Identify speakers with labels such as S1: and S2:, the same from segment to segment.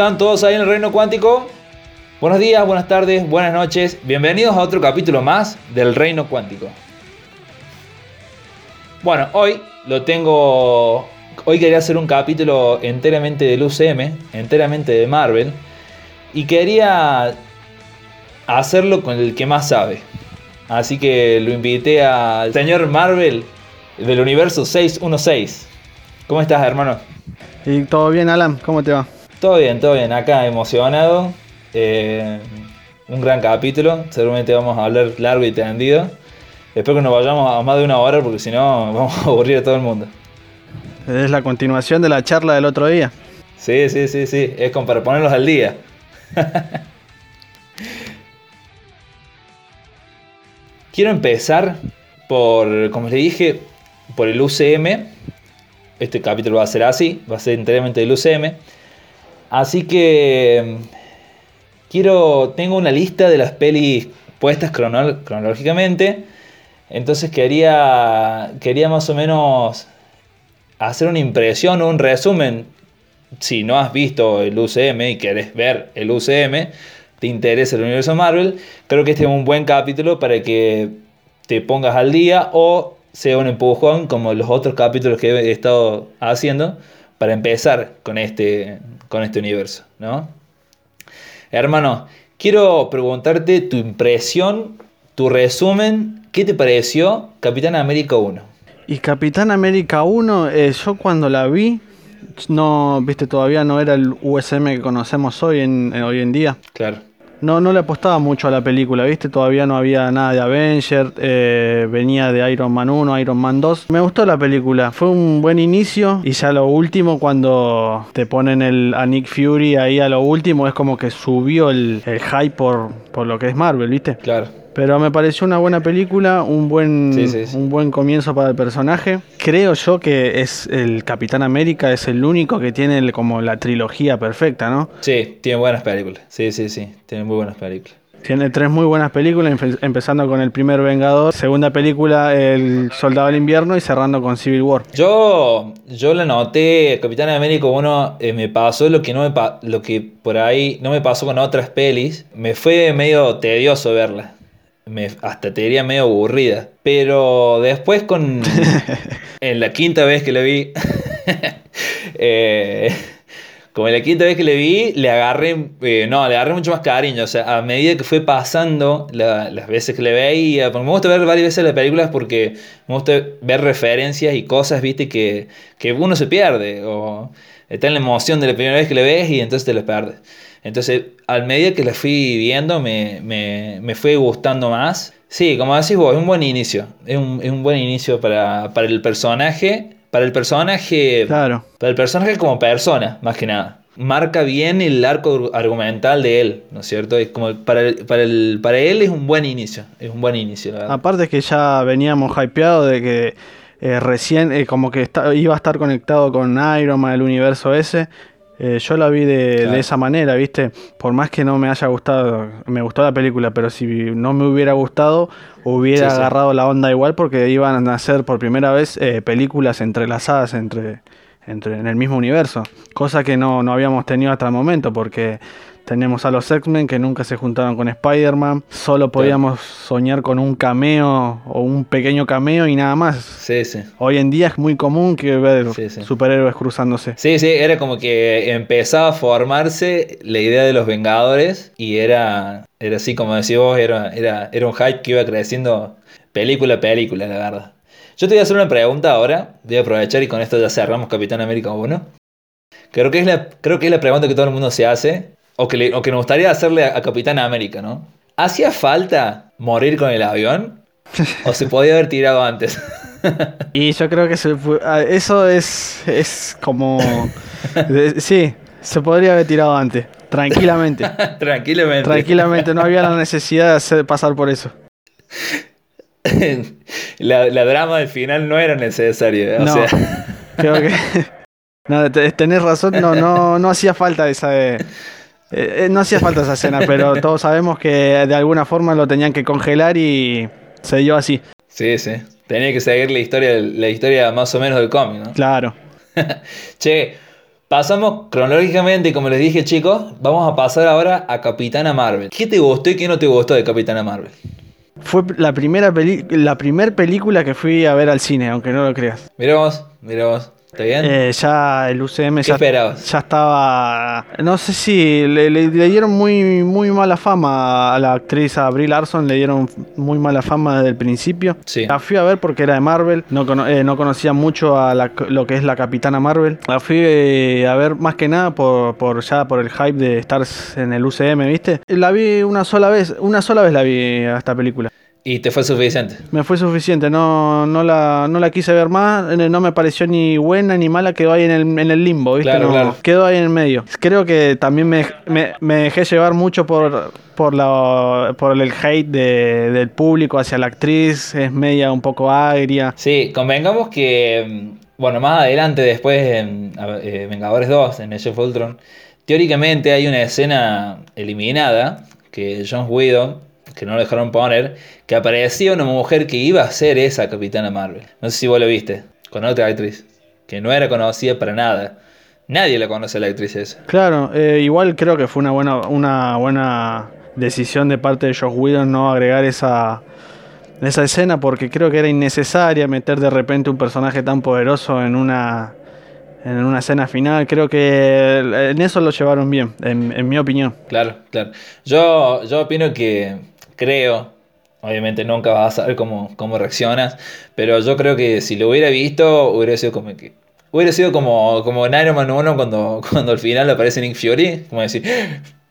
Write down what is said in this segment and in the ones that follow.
S1: están todos ahí en el reino cuántico? Buenos días, buenas tardes, buenas noches. Bienvenidos a otro capítulo más del reino cuántico. Bueno, hoy lo tengo... Hoy quería hacer un capítulo enteramente del UCM, enteramente de Marvel. Y quería hacerlo con el que más sabe. Así que lo invité al señor Marvel del universo 616. ¿Cómo estás, hermano?
S2: Y todo bien, Alan, ¿cómo te va?
S1: Todo bien, todo bien. Acá emocionado. Eh, un gran capítulo. Seguramente vamos a hablar largo y tendido. Espero que nos vayamos a más de una hora porque si no vamos a aburrir a todo el mundo.
S2: Es la continuación de la charla del otro día.
S1: Sí, sí, sí, sí. Es como para ponerlos al día. Quiero empezar por, como les dije, por el UCM. Este capítulo va a ser así, va a ser enteramente del UCM. Así que quiero, tengo una lista de las pelis puestas cronológicamente. Entonces quería, quería más o menos hacer una impresión un resumen. Si no has visto el UCM y querés ver el UCM, te interesa el universo Marvel, creo que este es un buen capítulo para que te pongas al día o sea un empujón como los otros capítulos que he estado haciendo para empezar con este, con este universo, ¿no? Hermano, quiero preguntarte tu impresión, tu resumen, ¿qué te pareció Capitán América 1?
S2: Y Capitán América 1, eh, yo cuando la vi, no, viste, todavía no era el USM que conocemos hoy en, hoy en día.
S1: Claro
S2: no, no le apostaba mucho a la película, ¿viste? Todavía no había nada de Avenger, eh, venía de Iron Man 1, Iron Man 2. Me gustó la película, fue un buen inicio y ya lo último cuando te ponen el, a Nick Fury ahí a lo último es como que subió el, el hype por, por lo que es Marvel, ¿viste?
S1: Claro.
S2: Pero me pareció una buena película, un buen, un buen comienzo para el personaje. Creo yo que es el Capitán América, es el único que tiene como la trilogía perfecta, ¿no?
S1: Sí, tiene buenas películas. Sí, sí, sí, tiene muy buenas películas.
S2: Tiene tres muy buenas películas, empezando con el primer Vengador, segunda película El Soldado del Invierno y cerrando con Civil War.
S1: Yo, yo la noté, Capitán América 1 eh, me pasó lo que no me lo que por ahí no me pasó con otras pelis, me fue medio tedioso verla me, hasta te diría medio aburrida. Pero después con... en la quinta vez que la vi... eh, como en la quinta vez que le vi, le agarré, eh, no, le agarré mucho más cariño. O sea, a medida que fue pasando las veces que le veía, porque me gusta ver varias veces las películas porque me gusta ver referencias y cosas, viste, que, que uno se pierde. O está en la emoción de la primera vez que le ves y entonces te lo pierdes. Entonces, al medida que la fui viendo, me, me, fue gustando más. Sí, como decís vos, es un buen inicio. Es un, es un buen inicio para, para, el personaje. Para el personaje.
S2: Claro.
S1: Para el personaje como persona, más que nada. Marca bien el arco argumental de él, ¿no es cierto? Es como para, el, para, el, para él es un buen inicio. Es un buen inicio, la
S2: Aparte que ya veníamos hypeados de que eh, recién, eh, como que iba a estar conectado con Iron Man, el universo ese. Eh, yo la vi de, esa manera, ¿viste? Por más que no me haya gustado, me gustó la película, pero si no me hubiera gustado, hubiera agarrado la onda igual porque iban a hacer por primera vez eh, películas entrelazadas entre, entre, en el mismo universo, cosa que no, no habíamos tenido hasta el momento porque tenemos a los X-Men que nunca se juntaron con Spider-Man. Solo podíamos soñar con un cameo o un pequeño cameo y nada más.
S1: Sí, sí.
S2: Hoy en día es muy común que ver superhéroes cruzándose.
S1: Sí, sí, era como que empezaba a formarse la idea de los Vengadores y era, era así como decís vos, era, era, era un hype que iba creciendo película a película, la verdad. Yo te voy a hacer una pregunta ahora, voy a aprovechar y con esto ya cerramos Capitán América 1. Creo que, es la, creo que es la pregunta que todo el mundo se hace o que, le, que nos gustaría hacerle a, Capitán América, ¿no? ¿Hacía falta morir con el avión? ¿O se podía haber tirado antes?
S2: y yo creo que eso es, es como... sí, se podría haber tirado antes, tranquilamente.
S1: tranquilamente.
S2: Tranquilamente, no había la necesidad de hacer, pasar por eso.
S1: la, drama del final no era necesaria. O no, sea...
S2: creo que... No, tenés razón, no, no, no hacía falta esa... Eh, eh, no hacía falta esa escena, pero todos sabemos que de alguna forma lo tenían que congelar y se dio así.
S1: Sí, sí. Tenía que seguir la historia, la historia más o menos del cómic, ¿no?
S2: Claro.
S1: che, Pasamos cronológicamente, como les dije chicos, vamos a pasar ahora a Capitana Marvel. ¿Qué te gustó y qué no te gustó de Capitana Marvel?
S2: Fue la primera, peli la primer película que fui a ver al cine, aunque no lo creas.
S1: Miramos, miramos. ¿Está bien?
S2: Eh, ya el UCM ya, ya estaba. No sé si le, le, dieron muy, muy mala fama a la actriz, a Brie Larson, le dieron muy mala fama desde el principio.
S1: Sí.
S2: La fui a ver porque era de Marvel, no, eh, no conocía mucho a la, lo que es la Capitana Marvel. La fui eh, a ver más que nada por, por ya por el hype de estar en el UCM, ¿viste? La vi una sola vez, una sola vez la vi a esta película.
S1: ¿Y te fue suficiente?
S2: Me fue suficiente, no, no, la, no la quise ver más, no me pareció ni buena ni mala, quedó ahí en el, en el limbo, ¿viste?
S1: Claro, claro.
S2: Quedó ahí en el medio. Creo que también me, me, me dejé llevar mucho por, por, la, por el hate de, del público hacia la actriz, es media un poco agria.
S1: Sí, convengamos que, bueno, más adelante, después en eh, Vengadores 2, en Age of Ultron, teóricamente hay una escena eliminada que John Whedon que no lo dejaron poner, que aparecía una mujer que iba a ser esa Capitana Marvel. No sé si vos lo viste, con otra actriz, que no era conocida para nada. Nadie la conoce a la actriz esa.
S2: Claro, eh, igual creo que fue una buena, una buena decisión de parte de Josh Whedon no agregar esa, esa escena porque creo que era innecesaria meter de repente un personaje tan poderoso en una en una escena final. Creo que en eso lo llevaron bien, en, en mi opinión.
S1: Claro, claro. Yo, yo opino que creo, obviamente nunca vas a saber cómo, cómo reaccionas, pero yo creo que si lo hubiera visto, hubiera sido como que... Hubiera sido como, como en Iron Man 1 cuando, cuando al final aparece Nick Fury, como decir,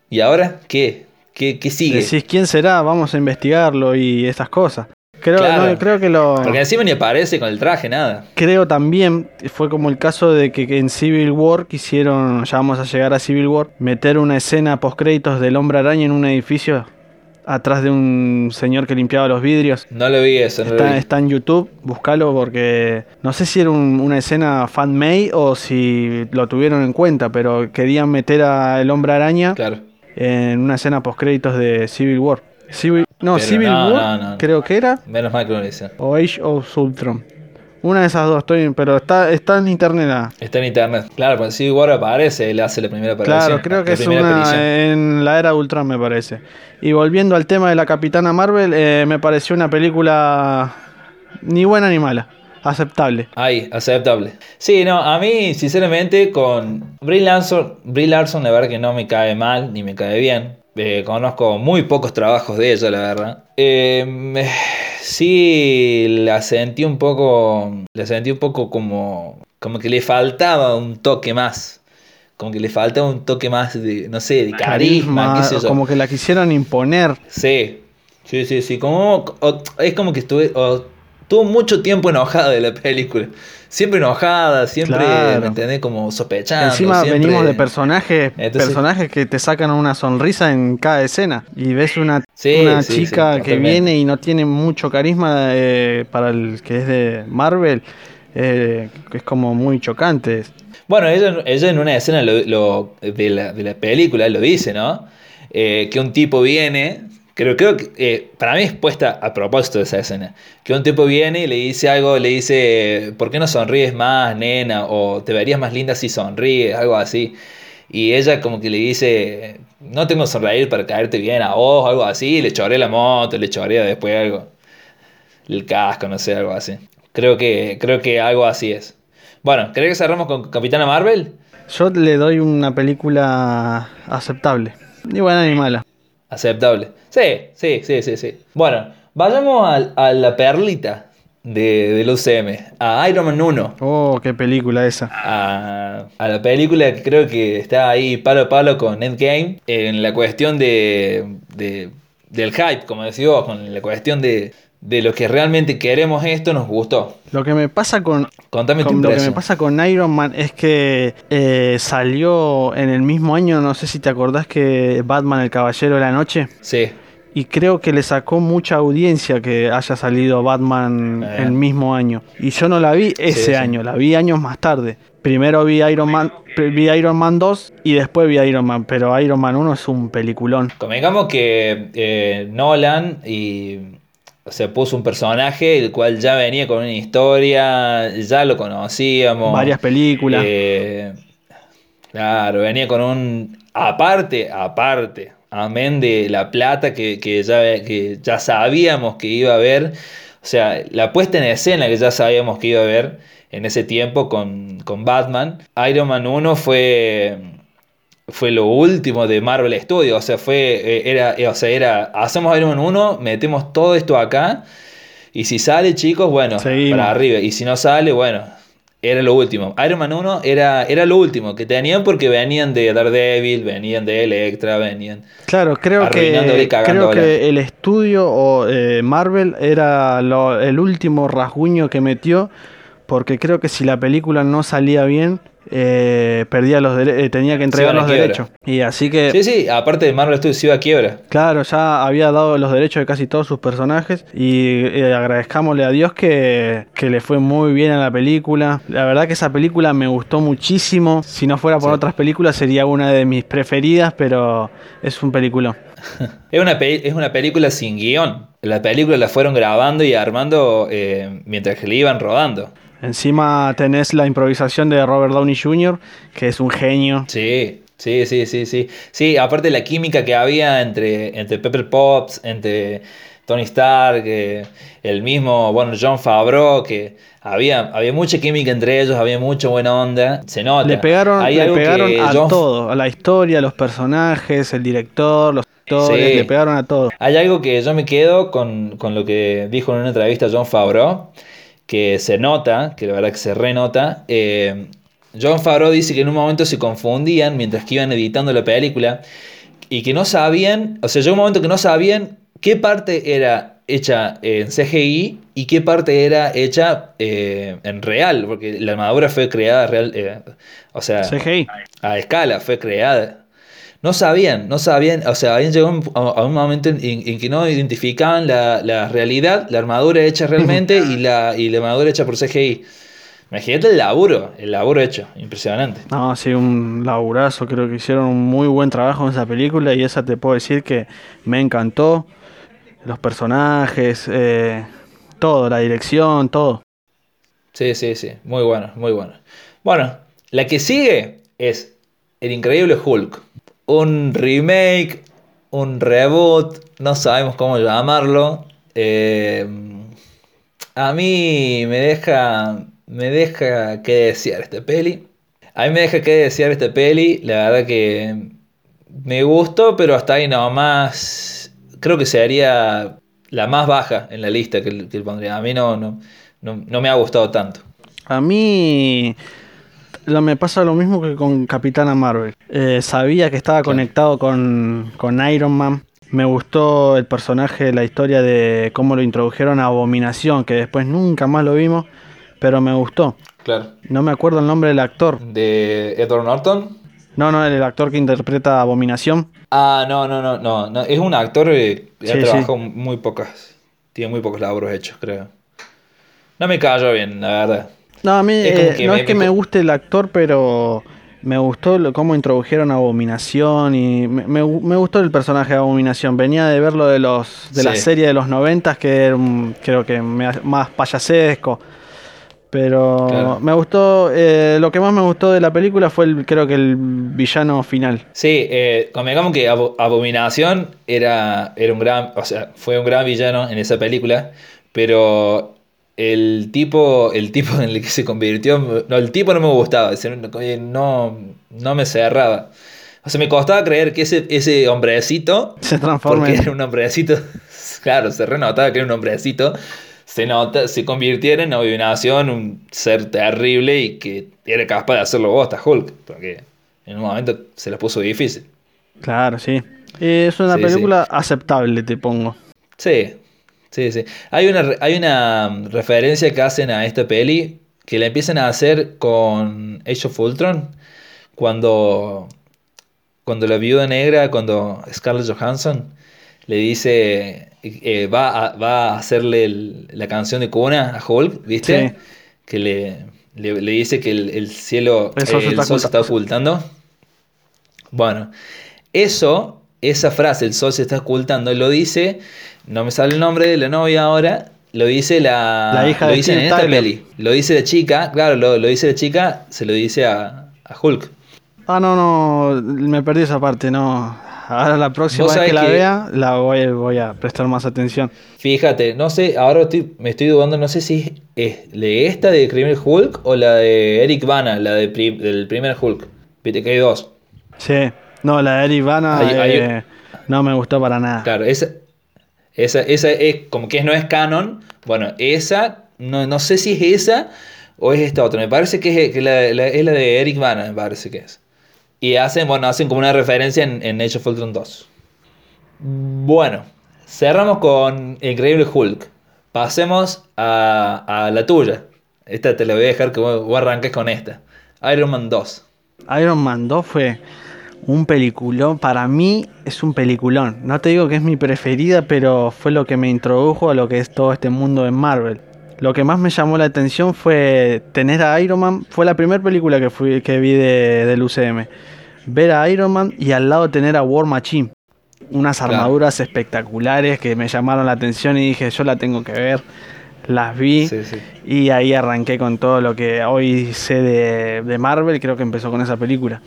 S1: ¿y ahora qué? ¿Qué, qué sigue?
S2: Decís, ¿quién será? Vamos a investigarlo y estas cosas. Creo,
S1: Claro.
S2: no, creo que lo.
S1: Porque encima ni aparece con el traje, nada.
S2: Creo también, fue como el caso de que en Civil War quisieron, ya vamos a llegar a Civil War, meter una escena post créditos del hombre araña en un edificio atrás de un señor que limpiaba los vidrios.
S1: No lo vi eso, no lo
S2: Está,
S1: vi.
S2: está en YouTube, búscalo porque no sé si era un- una escena fan-made o si lo tuvieron en cuenta, pero querían meter a el hombre araña
S1: Claro.
S2: en una escena post créditos de Civil War. Civil, no,
S1: Pero
S2: Civil
S1: no,
S2: War
S1: no,
S2: creo que era
S1: Menos mal que lo hice.
S2: o Age of Ultron. Una de esas dos, estoy, pero está, está en internet. ah.
S1: Está en internet. Claro, porque si War aparece, él hace la primera aparición.
S2: Claro, creo que
S1: la
S2: es una
S1: aparición.
S2: en la era de Ultron, me parece. Y volviendo al tema de la Capitana Marvel, eh, me pareció una película ni buena ni mala, aceptable.
S1: Ahí, aceptable. Sí, no, a mí, sinceramente, con Brie Larson, Brie Larson, la verdad que no me cae mal ni me cae bien. Eh, conozco muy pocos trabajos de ella, la verdad. Eh, sí, la sentí un poco. La sentí un poco como. Como que le faltaba un toque más. Como que le faltaba un toque más de, no sé, de carisma, qué sé yo.
S2: como que la quisieron imponer.
S1: Sí, sí, sí, sí. Como, o- es como que estuve. o- Tuvo mucho tiempo enojada de la película. Siempre enojada, siempre,
S2: Claro.
S1: ¿me entendés? Como sospechando.
S2: Encima
S1: siempre-
S2: venimos de personajes,
S1: Entonces-
S2: personajes que te sacan una sonrisa en cada escena. Y ves una,
S1: Sí,
S2: una
S1: sí, sí,
S2: chica que viene y no tiene mucho carisma eh, para el que es de Marvel. eh, es como muy chocante.
S1: Bueno, ella, ella en una escena lo- lo- de, la, de la película lo dice, ¿no? Eh, que un tipo viene. Creo, creo que eh, para mí es puesta a propósito de esa escena. Que un tipo viene y le dice algo, le dice, ¿por qué no sonríes más, nena? O te verías más linda si sonríes, algo así. Y ella como que le dice, no tengo que sonreír para caerte bien a vos, algo así. Le choré la moto, le choré después algo. El casco, no sé, algo así. Creo que, creo que algo así es. Bueno, ¿querés que cerramos con Capitana Marvel?
S2: Yo le doy una película aceptable. Ni buena ni mala.
S1: Aceptable. Sí, sí, sí, sí, sí. Bueno, vayamos al- a, la perlita de, del UCM, a Iron Man 1.
S2: Oh, qué película esa.
S1: A, a la película que creo que está ahí palo a palo con Endgame en la cuestión de, de- del hype, como decís vos, con la cuestión de, de lo que realmente queremos esto, nos gustó.
S2: Lo que me pasa con,
S1: Contame
S2: con- lo que me pasa con Iron Man es que eh, salió en el mismo año, no sé si te acordás que Batman el Caballero de la Noche.
S1: Sí,
S2: Y creo que le sacó mucha audiencia que haya salido Batman
S1: Eh.
S2: el mismo año. Y yo no la vi ese
S1: sí.
S2: año, la vi años más tarde. Primero vi Iron Man, vi Iron Man 2 y después vi Iron Man, pero Iron Man 1 es un peliculón.
S1: Convengamos que eh, Nolan y se puso un personaje el cual ya venía con una historia, ya lo conocíamos.
S2: Varias películas.
S1: Eh, Claro, venía con un. Aparte, aparte, amén de la plata que, que ya, que ya sabíamos que iba a haber. O sea, la puesta en escena que ya sabíamos que iba a haber en ese tiempo con, con Batman. Iron Man 1 fue fue lo último de Marvel Studios, o sea, fue, eh, era, eh, o sea, era, hacemos Iron Man 1, metemos todo esto acá, y si sale, chicos, bueno, para arriba, y si no sale, bueno, era lo último. Iron Man 1 era, era lo último que tenían porque venían de Daredevil, venían de Electra, venían...
S2: Claro, creo que, creo que el estudio o eh, Marvel era el último rasguño que metió, porque creo que si la película no salía bien eh, perdía los eh, tenía que entregar los derechos. Y así que.
S1: Sí, sí, aparte de Marvel Studios se iba a quiebra.
S2: Claro, ya había dado los derechos de casi todos sus personajes. Y eh, agradezcámosle a Dios que, le fue muy bien a la película. La verdad que esa película me gustó muchísimo. Si no fuera por otras películas, sería una de mis preferidas, pero es un película.
S1: es, una es una película sin guion. La película la fueron grabando y armando mientras que le iban rodando.
S2: Encima tenés la improvisación de Robert Downey Jr., que es un genio.
S1: Sí, sí, sí, sí, sí. Sí, aparte la química que había entre, entre Pepper Potts, entre Tony Stark, eh, el mismo, bueno, John Favreau, que había, había mucha química entre ellos, había mucha buena onda. Se nota.
S2: Le pegaron, le pegaron a todo, a la historia, a los personajes, el director, los actores, le pegaron a todo.
S1: Hay algo que yo me quedo con, con lo que dijo en una entrevista John Favreau que se nota, que la verdad que se renota. Eh, John Favreau dice que en un momento se confundían mientras que iban editando la película y que no sabían, o sea, llegó un momento que no sabían qué parte era hecha en CGI y qué parte era hecha eh, en real, porque la armadura fue creada real, eh, o sea,
S2: CGI.
S1: a escala, fue creada no sabían, no sabían, o sea, habían llegado a un momento en, que no identificaban la, realidad, la armadura hecha realmente y la, y la armadura hecha por CGI. Imagínate el laburo, el laburo hecho, impresionante.
S2: No, sí, un laburazo, creo que hicieron un muy buen trabajo en esa película y esa te puedo decir que me encantó. Los personajes, eh, todo, la dirección, todo.
S1: Sí, sí, sí, muy bueno, muy bueno. Bueno, la que sigue es El Increíble Hulk un remake, un reboot, no sabemos cómo llamarlo. Eh, a mí me deja, me deja que desear este peli. A mí me deja que desear este peli. La verdad que me gustó, pero hasta ahí nomás. Creo que sería la más baja en la lista que, pondría. A mí no, no, no me ha gustado tanto.
S2: A mí me pasa lo mismo que con Capitana Marvel. Eh, sabía que estaba conectado con, Iron Man. Me gustó el personaje, la historia de cómo lo introdujeron a Abominación, que después nunca más lo vimos, pero me gustó.
S1: Claro.
S2: No me acuerdo el nombre del actor.
S1: ¿De Edward Norton?
S2: No, no, el actor que interpreta Abominación.
S1: Ah, no, no, no, no. no. Es un actor que ha trabajado muy pocas. Tiene muy pocos labros hechos, creo. No me cayó bien, la verdad.
S2: No, a mí eh, no es que me guste el actor, pero me gustó cómo introdujeron a Abominación y me, gustó el personaje de Abominación. Venía de verlo de los de la serie de los noventas que era creo que más payasesco. Pero me gustó, eh, lo que más me gustó de la película fue el, creo que el villano final.
S1: Sí, eh, digamos que Abominación era, era un gran, o sea, fue un gran villano en esa película, pero el tipo, el tipo en el que se convirtió, no, el tipo no me gustaba, no, no me cerraba. O sea, me costaba creer que ese, ese hombrecito,
S2: se transformó.
S1: Porque era un hombrecito, claro, se renotaba que era un hombrecito, se, nota, se convirtiera en abominación, un ser terrible y que era capaz de hacerlo vos, hasta Hulk, porque en un momento se la puso difícil.
S2: Claro, sí. Es una película aceptable, te pongo.
S1: Sí, Sí, sí. Hay una, hay una mm, referencia que hacen a esta peli que la empiezan a hacer con Age of Ultron. Cuando, cuando la viuda negra, cuando Scarlett Johansson le dice, eh, va, a, va a hacerle la canción de cuna a Hulk, ¿viste? Que le, le, dice que el, cielo, el sol, se está ocultando. Bueno, eso, esa frase, el sol se está ocultando, lo dice no me sale el nombre de la novia ahora, lo dice la,
S2: la hija lo
S1: dice en Lo dice la chica, claro, lo, lo, dice la chica, se lo dice a, Hulk.
S2: Ah, no, no, me perdí esa parte, no. Ahora la próxima vez que la vea, la voy, voy, a prestar más atención.
S1: Fíjate, no sé, ahora me estoy dudando, no sé si es de esta de Criminal Hulk o la de Eric Bana, la de del primer Hulk. Viste que hay dos.
S2: Sí, no, la de Eric Bana eh, no me gustó para nada.
S1: Claro, esa, esa, esa es como que no es canon. Bueno, esa, no, no sé si es esa o es esta otra. Me parece que es, la, es la de Eric Bana, me parece que es. Y hacen, bueno, hacen como una referencia en, en Age of Ultron 2. Bueno, cerramos con Increíble Hulk. Pasemos a, la tuya. Esta te la voy a dejar que vos, arranques con esta. Iron Man 2.
S2: Iron Man 2 fue un peliculón. Para mí es un peliculón. No te digo que es mi preferida, pero fue lo que me introdujo a lo que es todo este mundo de Marvel. Lo que más me llamó la atención fue tener a Iron Man. Fue la primera película que, fui, que vi de, del UCM. Ver a Iron Man y al lado tener a War Machine. Unas armaduras espectaculares que me llamaron la atención y dije, yo la tengo que ver. Las vi y ahí arranqué con todo lo que hoy sé de, Marvel. Creo que empezó con esa película.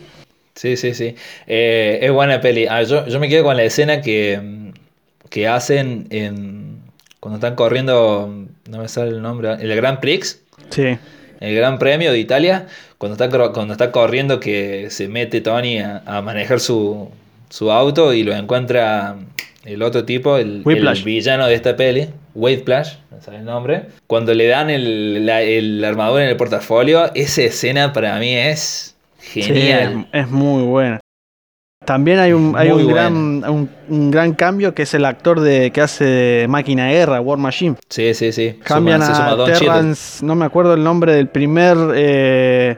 S1: Sí, sí, sí. Eh, es buena peli. Ah, yo, yo, me quedo con la escena que, que hacen en, cuando están corriendo, no me sale el nombre, el Grand Prix.
S2: Sí.
S1: El Gran Premio de Italia, cuando está, cuando está corriendo que se mete Tony a, manejar su, auto y lo encuentra el otro tipo, el, villano de esta peli, Wade Plash, no sabe el nombre. Cuando le dan el, la, el armadura en el portafolio, esa escena para mí es genial.
S2: es muy buena. También hay un, hay un gran, un, gran cambio que es el actor de que hace Máquina de Guerra, War Machine.
S1: Sí, sí, sí.
S2: Cambian a Terrance, no me acuerdo el nombre del primer eh,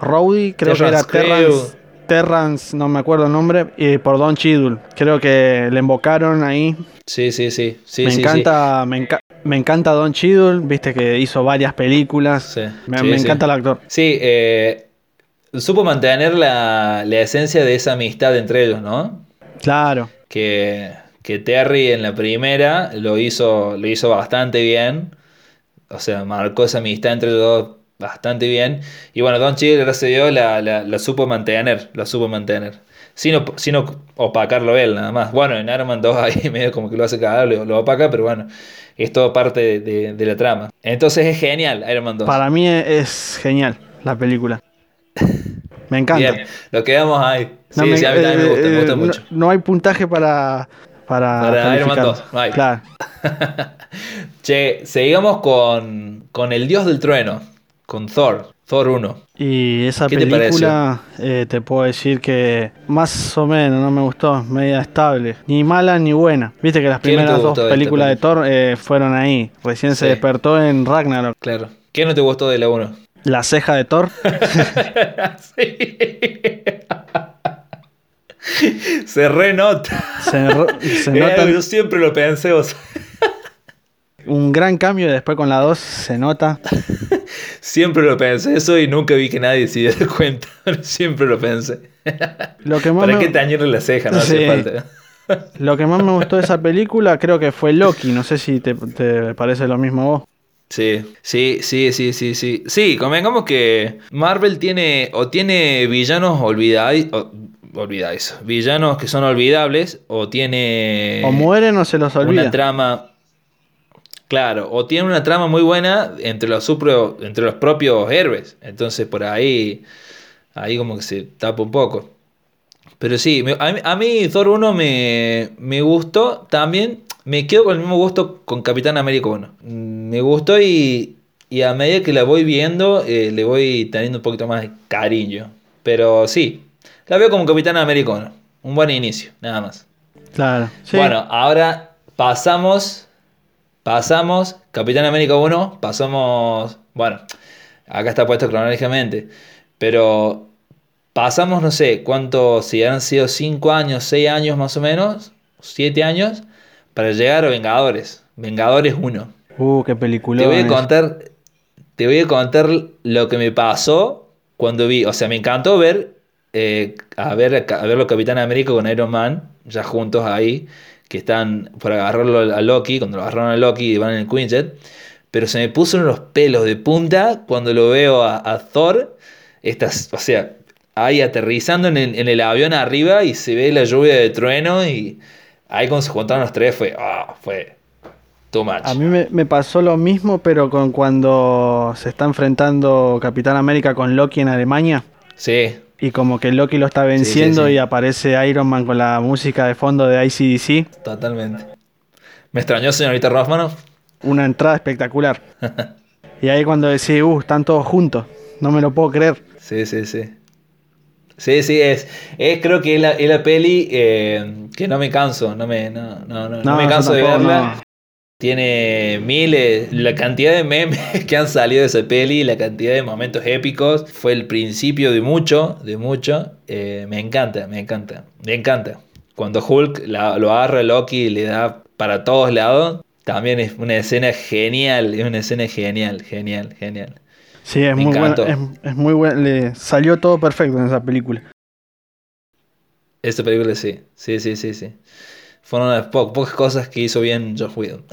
S2: Rowdy, creo que era Terrance, Terrance, no me acuerdo el nombre, y por Don Cheadle. Creo que le invocaron ahí.
S1: Sí, sí, sí. sí
S2: me, encanta, Me, me, encanta Don Cheadle, viste que hizo varias películas. me, me encanta el actor.
S1: Sí, eh, supo mantener la, esencia de esa amistad entre ellos, ¿no?
S2: Claro.
S1: Que, que Terry en la primera lo hizo, lo hizo bastante bien. O sea, marcó esa amistad entre los dos bastante bien. Y bueno, Don Cheadle, gracias a Dios, la, la, supo mantener. La supo mantener. Sin, opacarlo él, nada más. Bueno, en Iron Man 2 ahí medio como que lo hace cagar, lo, opaca, pero bueno, es todo parte de, de, la trama. Entonces es genial Iron Man 2.
S2: Para mí es genial la película. Me encanta.
S1: Bien, lo quedamos ahí. Sí, sí, a mí también me gusta, me gusta eh, mucho.
S2: No, hay puntaje para. Para,
S1: para Iron Man 2. No hay.
S2: Claro.
S1: che, seguimos con, con El Dios del Trueno, con Thor, Thor 1.
S2: Y esa película eh, te, puedo decir que más o menos no me gustó, media estable, ni mala ni buena. Viste que las primeras dos películas de Thor eh, fueron ahí, recién se despertó en Ragnarok.
S1: Claro. ¿Qué no te gustó de la 1?
S2: La ceja de Thor.
S1: sí. Se renota. Se, se nota. yo siempre lo pensé.
S2: Un gran cambio después con la 2 se nota.
S1: siempre lo pensé eso y nunca vi que nadie se diera cuenta. siempre lo pensé.
S2: Lo que más
S1: ¿Para qué tañerle la ceja? No hace falta.
S2: Lo que más me gustó de esa película creo que fue Loki. No sé si te, te parece lo mismo a vos.
S1: Sí, sí, sí, sí, sí, sí. Sí, convengamos que Marvel tiene o tiene villanos olvidados, olvidáis, villanos que son olvidables o tiene...
S2: O mueren o se los olvida.
S1: Una trama... Claro, o tiene una trama muy buena entre los, entre los propios héroes. Entonces por ahí, ahí como que se tapa un poco. Pero sí, a mí, Thor 1 me, me gustó también me quedo con el mismo gusto con Capitán América 1. Me gustó y, a medida que la voy viendo, eh, le voy teniendo un poquito más de cariño. Pero sí, la veo como Capitán América 1. Un buen inicio, nada más.
S2: Claro.
S1: Bueno, ahora pasamos. Pasamos. Capitán América 1. Pasamos. Bueno, acá está puesto cronológicamente. Pero pasamos, no sé cuántos, si han sido 5 años, 6 años más o menos, 7 años para llegar a Vengadores. Vengadores 1.
S2: Uh, qué película.
S1: Te voy a contar. Te voy a contar lo que me pasó cuando vi. O sea, me encantó ver. Eh, a ver a ver los Capitán América con Iron Man. Ya juntos ahí. Que están por agarrarlo a Loki. Cuando lo agarraron a Loki y van en el Quinjet. Pero se me puso los pelos de punta cuando lo veo a, Thor. Estas, o sea, ahí aterrizando en el, en el avión arriba y se ve la lluvia de trueno y ahí cuando se juntaron los tres fue, ah, fue too much.
S2: A mí me, me pasó lo mismo, pero con cuando se está enfrentando Capitán América con Loki en Alemania.
S1: Sí,
S2: Y como que Loki lo está venciendo
S1: sí.
S2: y aparece Iron Man con la música de fondo de ICDC.
S1: totalmente. Me extrañó señorita Rossmanov.
S2: Una entrada espectacular. y ahí cuando decís, uh, están todos juntos. No me lo puedo creer.
S1: Sí, sí, sí. Sí, sí, es, es creo que es la, es la peli eh, que no me canso, no me, no, no, no, no me canso de verla. Tiene miles, la cantidad de memes que han salido de esa peli, la cantidad de momentos épicos, fue el principio de mucho, de mucho. Eh, me encanta, me encanta, me encanta. Cuando Hulk la- lo agarra a Loki y le da para todos lados, también es una escena genial, es una escena genial, genial, genial.
S2: Sí, es
S1: Me
S2: muy bueno. Es, es muy bueno. Le salió todo perfecto en esa película.
S1: Esta película sí, sí, sí, sí, sí. Fueron una de las po- pocas cosas que hizo bien Josh Whedon.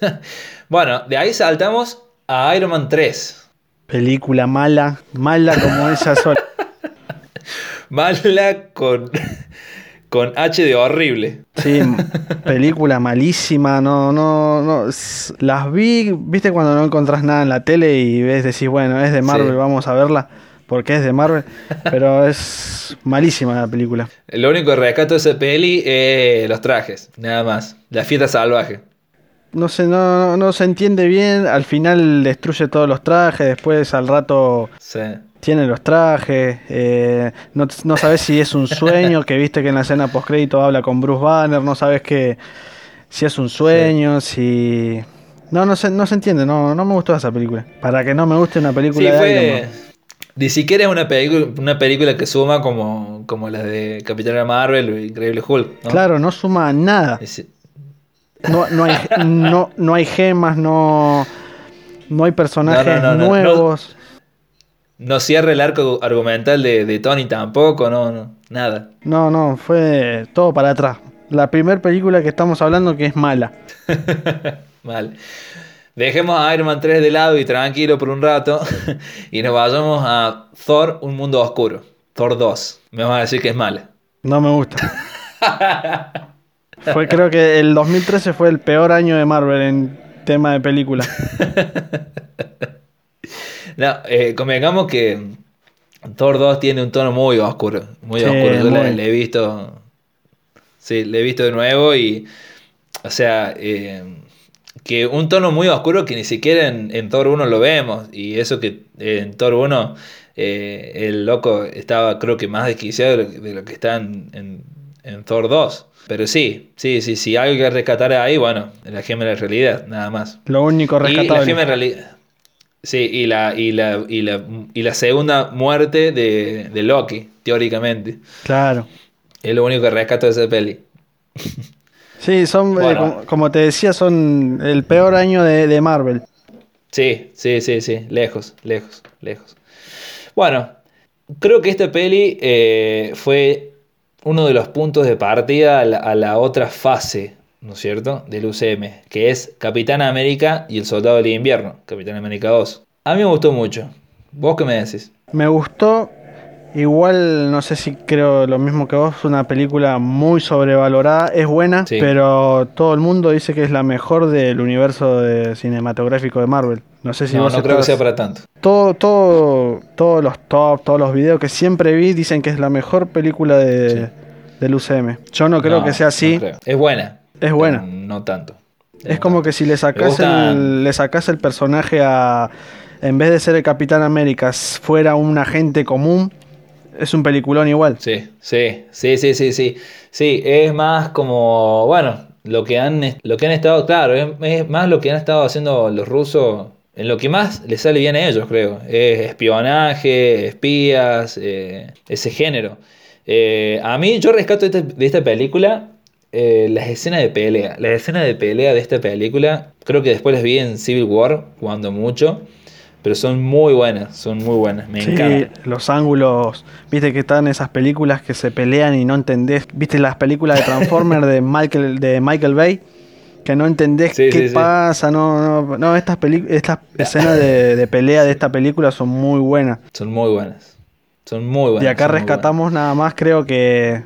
S1: bueno, de ahí saltamos a Iron Man 3.
S2: Película mala, mala como ella sola.
S1: Mala con, con H de horrible.
S2: Sí, película malísima, no, no, no. Las vi, viste cuando no encontrás nada en la tele y ves, decís, bueno, es de Marvel,
S1: Sí.
S2: vamos a verla, porque es de Marvel, pero es malísima la película.
S1: Lo único que rescato de esa peli es los trajes, nada más. La fiesta salvaje.
S2: No sé, no, no, no se entiende bien, al final destruye todos los trajes, después al rato
S1: Sí.
S2: Tiene los trajes, eh, no, no sabes si es un sueño, que viste que en la escena postcrédito habla con Bruce Banner, no sabes que si es un sueño, si... No, no se, no se entiende, no, no me gustó esa película. Para que no me guste una película
S1: Sí,
S2: de
S1: fue.
S2: Iron Man.
S1: Ni siquiera es una película, una película que suma como, como las de Capitana Marvel o Increíble Hulk. ¿no?
S2: Claro, no suma nada. No, no, hay, no, no hay gemas, no, no hay personajes nuevos.
S1: No cierra el arco argumental de, de Tony tampoco, no, no, nada.
S2: No, no, fue todo para atrás. La primera película que estamos hablando que es mala.
S1: Vale. Dejemos a Iron Man 3 de lado y tranquilo por un rato y nos vayamos a Thor, un mundo oscuro. Thor 2. Me vas a decir que es mala.
S2: No me gusta. fue creo que el 2013 fue el peor año de Marvel en tema de película.
S1: No, eh, convengamos que Thor 2 tiene un tono muy oscuro. Muy
S2: Sí,
S1: oscuro. Yo
S2: muy.
S1: le he visto. Sí, le he visto de nuevo y. O sea, eh, que un tono muy oscuro que ni siquiera en, en Thor 1 lo vemos. Y eso que en Thor 1 eh, el loco estaba, creo que más desquiciado de lo, que- de lo que está en, en- en Thor 2. Pero sí, sí, sí, sí, algo que rescatar ahí, bueno, la gema de la realidad, nada más.
S2: Lo único
S1: Y la
S2: rescatable.
S1: gema de realidad. Sí, y la, y la, y la, y la segunda muerte de, de Loki, teóricamente.
S2: Claro.
S1: Es lo único que rescato de esa peli.
S2: Sí, son, eh, como te decía, son el peor año de, de Marvel.
S1: Sí, sí, sí, sí. Lejos, lejos, lejos. Bueno, creo que esta peli eh, fue uno de los puntos de partida a la, a la otra fase, ¿no es cierto?, del UCM, que es Capitán América y el Soldado del Invierno, Capitán América 2. A mí me gustó mucho. ¿Vos qué me decís?
S2: Me gustó. Igual, no sé si creo lo mismo que vos, una película muy sobrevalorada, es buena,
S1: Sí.
S2: pero todo el mundo dice que es la mejor del universo de- cinematográfico de Marvel. No sé si
S1: no,
S2: vos
S1: no creo que sea para tanto.
S2: todo, todo, todos los top, todos los videos que siempre vi dicen que es la mejor película de,
S1: Sí.
S2: del UCM. Yo no creo
S1: No,
S2: que sea así.
S1: es buena.
S2: Es buena.
S1: pero No tanto.
S2: es como que si le
S1: gusta-
S2: el, le sacás el personaje a. En vez de ser el Capitán América, fuera un agente común, es un peliculón igual.
S1: Sí, sí, sí, sí, sí, sí. Sí, es más como, bueno, lo que han, lo que han estado, claro, es, es más lo que han estado haciendo los rusos, en lo que más les sale bien a ellos, creo. Es espionaje, espías, eh, ese género. Eh, a mí, yo rescato de esta, de esta película eh, las escenas de pelea. Las escenas de pelea de esta película, creo que después las vi en Civil War, jugando mucho. Pero son muy buenas, son muy buenas, me
S2: Sí,
S1: encantan.
S2: los ángulos, viste que están esas películas que se pelean y no entendés, viste las películas de Transformers de Michael, de Michael Bay, que no entendés
S1: Sí,
S2: qué
S1: sí,
S2: pasa, no, no, no, estas, estas escenas de, de pelea de esta película son muy buenas.
S1: Son muy buenas. Son muy buenas.
S2: Y acá rescatamos nada más, creo que,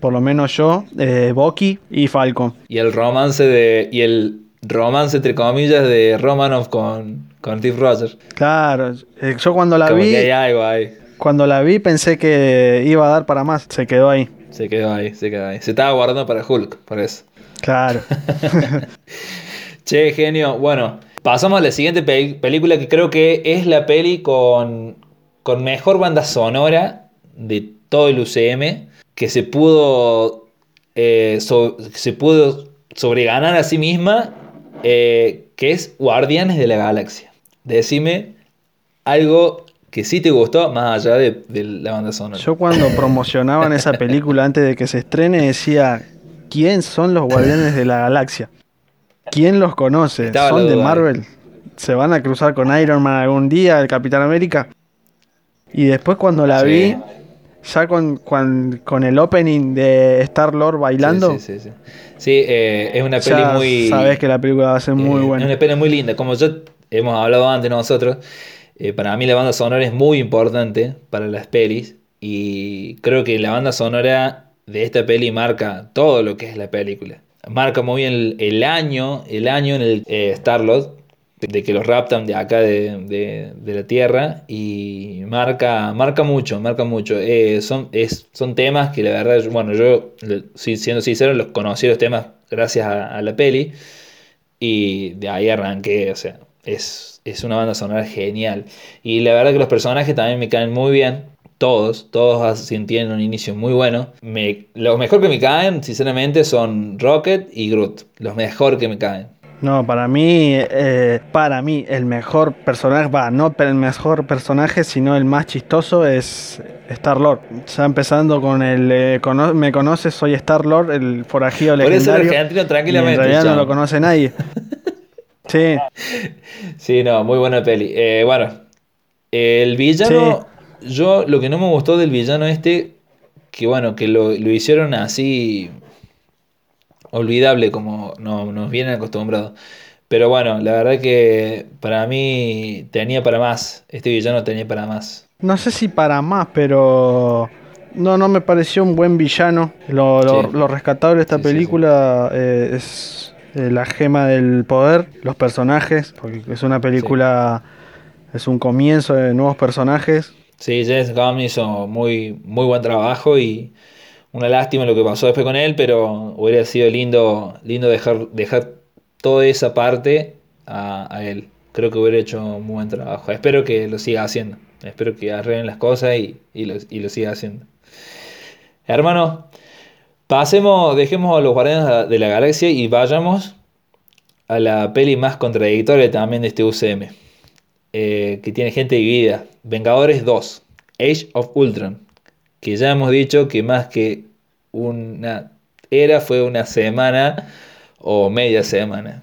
S2: por lo menos yo, eh, Bucky y Falcon.
S1: Y el romance de. Y el romance, entre comillas, de Romanoff con, con Steve Rogers.
S2: Claro, eh, yo cuando la
S1: Como
S2: vi,
S1: que hay algo ahí.
S2: cuando la vi pensé que iba a dar para más, se quedó ahí.
S1: Se quedó ahí, se quedó ahí. Se estaba guardando para Hulk, por eso.
S2: Claro.
S1: Che, genio. Bueno, pasamos a la siguiente pe- película que creo que es la peli con, con mejor banda sonora de todo el UCM, que se pudo, eh, so- se pudo sobreganar a sí misma, eh, que es Guardianes de la Galaxia. Decime algo que sí te gustó, más allá de, de la banda sonora.
S2: Yo cuando promocionaban esa película antes de que se estrene decía, ¿quién son los Guardianes de la Galaxia? ¿Quién los conoce?
S1: Estaba
S2: ¿Son de. Marvel? ¿Se van a cruzar con Iron Man algún día, el Capitán América? Y después cuando la
S1: Sí.
S2: vi, ya con, con, con el opening de Star Lord bailando,
S1: Sí, sí, sí. sí. Sí, eh, es una peli muy...
S2: sabes que la película va a ser muy
S1: Eh,
S2: buena.
S1: Es una peli muy linda. Como ya hemos hablado antes nosotros, eh, para mí la banda sonora es muy importante para las pelis. Y creo que la banda sonora de esta peli marca todo lo que es la película. Marca muy bien el, el año, el año en el eh, Star-Lord, de, que los raptan de acá de, de- la Tierra. Y marca, marca mucho, marca mucho. Eh, son, es, son temas que la verdad, bueno, yo, siendo sincero, los conocí los temas gracias a- la peli. Y de ahí arranqué, o sea, es, es una banda sonora genial. Y la verdad que los personajes también me caen muy bien. Todos, todos tienen un inicio muy bueno. Me, lo mejor que me caen, sinceramente, son Rocket y Groot. Los mejor que me caen.
S2: No, para mí, eh, para mí, el mejor personaje, va, no el mejor personaje, sino el más chistoso es Star Lord. Ya empezando con el eh, cono- me conoces, soy Star Lord, el forajido
S1: Por eso
S2: legendario.
S1: argentino
S2: y en
S1: tranquilamente.
S2: realidad no lo conoce nadie. Sí,
S1: Sí, no, muy buena peli. Eh, bueno, el villano, yo lo que no me gustó del villano este, que bueno, que lo, lo hicieron así olvidable como no, nos vienen acostumbrados. Pero bueno, la verdad que para mí tenía para más. Este villano tenía para más.
S2: no sé si para más, pero no, no me pareció un buen villano. Lo, lo-
S1: Sí.
S2: lo rescatable de esta
S1: Sí, sí, sí.
S2: película eh, es eh, la gema del poder, los personajes, porque es una película, es un comienzo de nuevos personajes.
S1: Sí, James Gunn hizo muy, muy buen trabajo y una lástima lo que pasó después con él, pero hubiera sido lindo, lindo dejar, dejar toda esa parte a, él. Creo que hubiera hecho un buen trabajo. Espero que lo siga haciendo. Espero que arreglen las cosas y, y lo, y lo siga haciendo. Hermano, pasemos, dejemos a los Guardianes de la Galaxia y vayamos a la peli más contradictoria también de este UCM eh, que tiene gente dividida. Vengadores 2, Age of Ultron, que ya hemos dicho que más que una era fue una semana o media semana.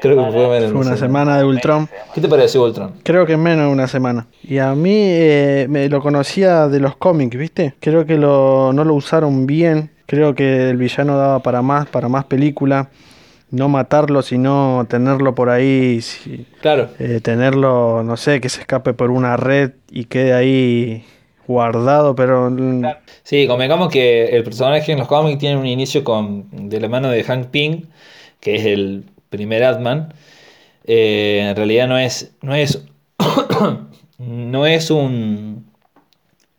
S1: Creo que fue menos
S2: Fue una semana de Ultron.
S1: ¿Qué te pareció Ultron?
S2: Creo que menos de una semana. Y a mí eh, me lo conocía de los cómics, ¿viste? Creo que lo, no lo usaron bien. Creo que el villano daba para más, para más película. No matarlo, sino tenerlo por ahí. si-
S1: Claro,
S2: eh, tenerlo, no sé, que se escape por una red y quede ahí guardado, pero
S1: sí, convengamos que el personaje en los cómics tiene un inicio con, de la mano de Hank Pym, que es el primer Atman. Eh, en realidad no es, no es, no es un,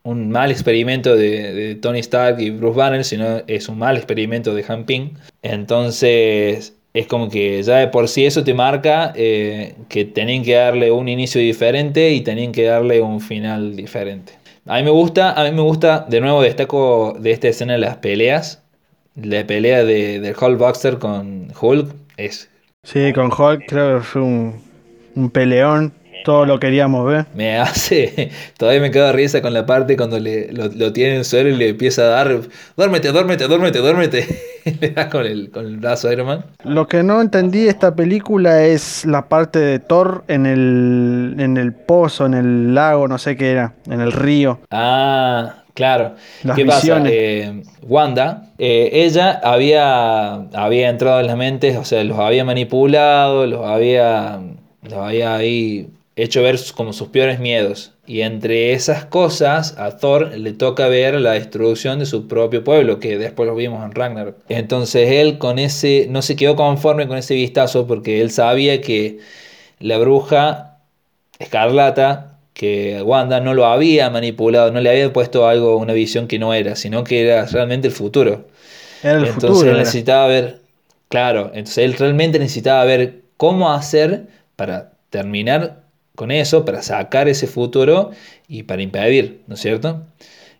S1: un mal experimento de, Tony Stark y Bruce Banner, sino es un mal experimento de Hank Pym. Entonces es como que ya de por sí eso te marca eh, que tenían que darle un inicio diferente y tenían que darle un final diferente. A mí me gusta, a mí me gusta, de nuevo destaco de esta escena las peleas. La pelea de, de Hulk Baxter con Hulk es
S2: sí, con Hulk creo que fue un, un peleón. Todo lo queríamos ver.
S1: Me hace. Todavía me quedo risa con la parte cuando le, lo, lo tiene en el suelo y le empieza a dar. Duérmete, duérmete, duérmete, duérmete. le da con el, con el brazo a Iron Man.
S2: Lo que no entendí de esta película es la parte de Thor en el, en el pozo, en el lago, no sé qué era, en el río.
S1: Ah, claro.
S2: Las
S1: ¿Qué
S2: visiones.
S1: pasa? Eh, Wanda, eh, ella había, había entrado en las mentes, o sea, los había manipulado, los había, los había ahí hecho ver como sus peores miedos. Y entre esas cosas, a Thor le toca ver la destrucción de su propio pueblo, que después lo vimos en Ragnarok. Entonces él con ese, no se quedó conforme con ese vistazo porque él sabía que la bruja escarlata, que Wanda no lo había manipulado, no le había puesto algo, una visión que no era, sino que era realmente el futuro.
S2: Era el
S1: entonces
S2: futuro.
S1: él
S2: era.
S1: necesitaba ver, claro, entonces él realmente necesitaba ver cómo hacer para terminar con eso, para sacar ese futuro y para impedir, ¿no es cierto?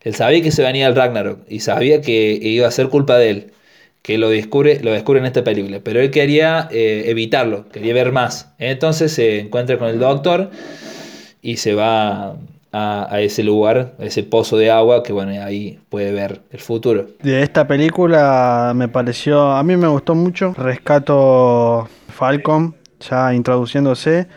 S1: Él sabía que se venía el Ragnarok y sabía que iba a ser culpa de él, que lo descubre, lo descubre en esta película, pero él quería eh, evitarlo, quería ver más. Entonces se encuentra con el doctor y se va a, ese lugar, a ese pozo de agua, que bueno, ahí puede ver el futuro.
S2: De esta película me pareció, a mí me gustó mucho. Rescato Falcon, ya introduciéndose,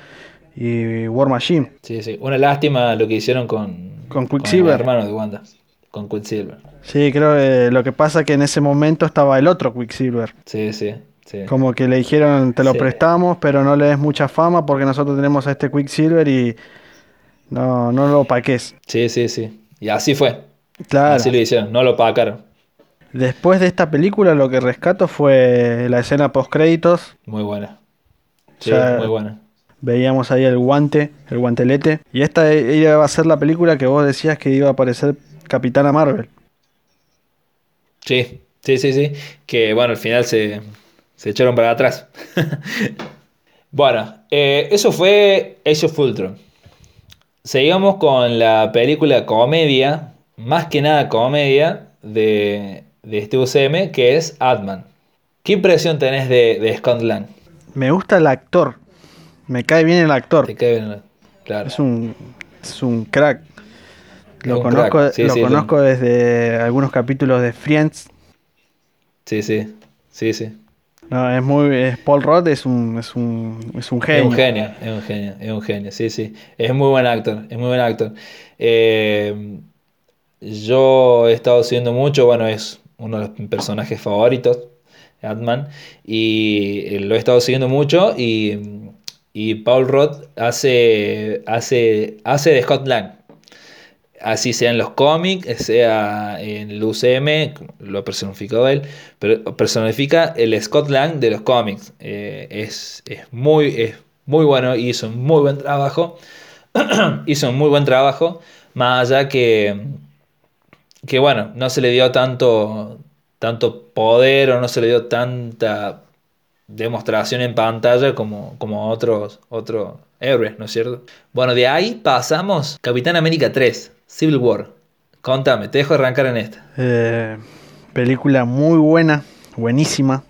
S2: y War Machine.
S1: Sí, sí. Una lástima lo que hicieron con,
S2: Con Quicksilver.
S1: el hermano de Wanda. Con Quicksilver.
S2: Sí, creo que lo que pasa que en ese momento estaba el otro Quicksilver.
S1: Sí, sí, sí.
S2: Como que le dijeron, te lo
S1: Sí.
S2: prestamos, pero no le des mucha fama porque nosotros tenemos a este Quicksilver y no, no lo paques.
S1: Sí, sí, sí. Y así fue.
S2: Claro.
S1: Así lo hicieron. No lo pagaron.
S2: Después de esta película lo que rescato fue la escena post créditos.
S1: Muy buena. Sí, muy buena.
S2: Veíamos ahí el guante, el guantelete. Y esta iba a ser la película que vos decías que iba a aparecer Capitana Marvel.
S1: Sí, sí, sí, sí. Que bueno, al final se, se echaron para atrás. bueno, eh, eso fue Age of Ultron. Seguimos con la película comedia, más que nada comedia, de, de este UCM, que es Ant-Man. ¿Qué impresión tenés de, de Scott Lang?
S2: Me gusta el actor. Me cae bien el actor.
S1: ¿Te cae bien? Claro.
S2: Es un, es un crack. Lo
S1: un
S2: conozco,
S1: crack, sí,
S2: lo
S1: sí, es
S2: conozco desde algunos capítulos de Friends.
S1: Sí, sí, sí, sí.
S2: No, es muy, es Paul Rudd es un, es un, es un
S1: Es
S2: genio.
S1: un genio, es un genio, es un genio, sí, sí. Es muy buen actor, es muy buen actor. Eh, yo he estado siguiendo mucho, bueno, es uno de los personajes favoritos, Ant-Man, y lo he estado siguiendo mucho y, y Paul Rudd hace, hace, hace de Scott Lang. Así sea en los cómics, sea en el UCM, lo ha personificado él, pero personifica el Scott Lang de los cómics. Eh, es, es muy, es muy bueno y hizo un muy buen trabajo. hizo un muy buen trabajo, más allá que, que bueno, no se le dio tanto, tanto poder o no se le dio tanta demostración en pantalla como, como otros, otros héroes, ¿no es cierto? Bueno, de ahí pasamos Capitán América 3, Civil War. Contame, te dejo arrancar en esta.
S2: Eh, película muy buena, buenísima.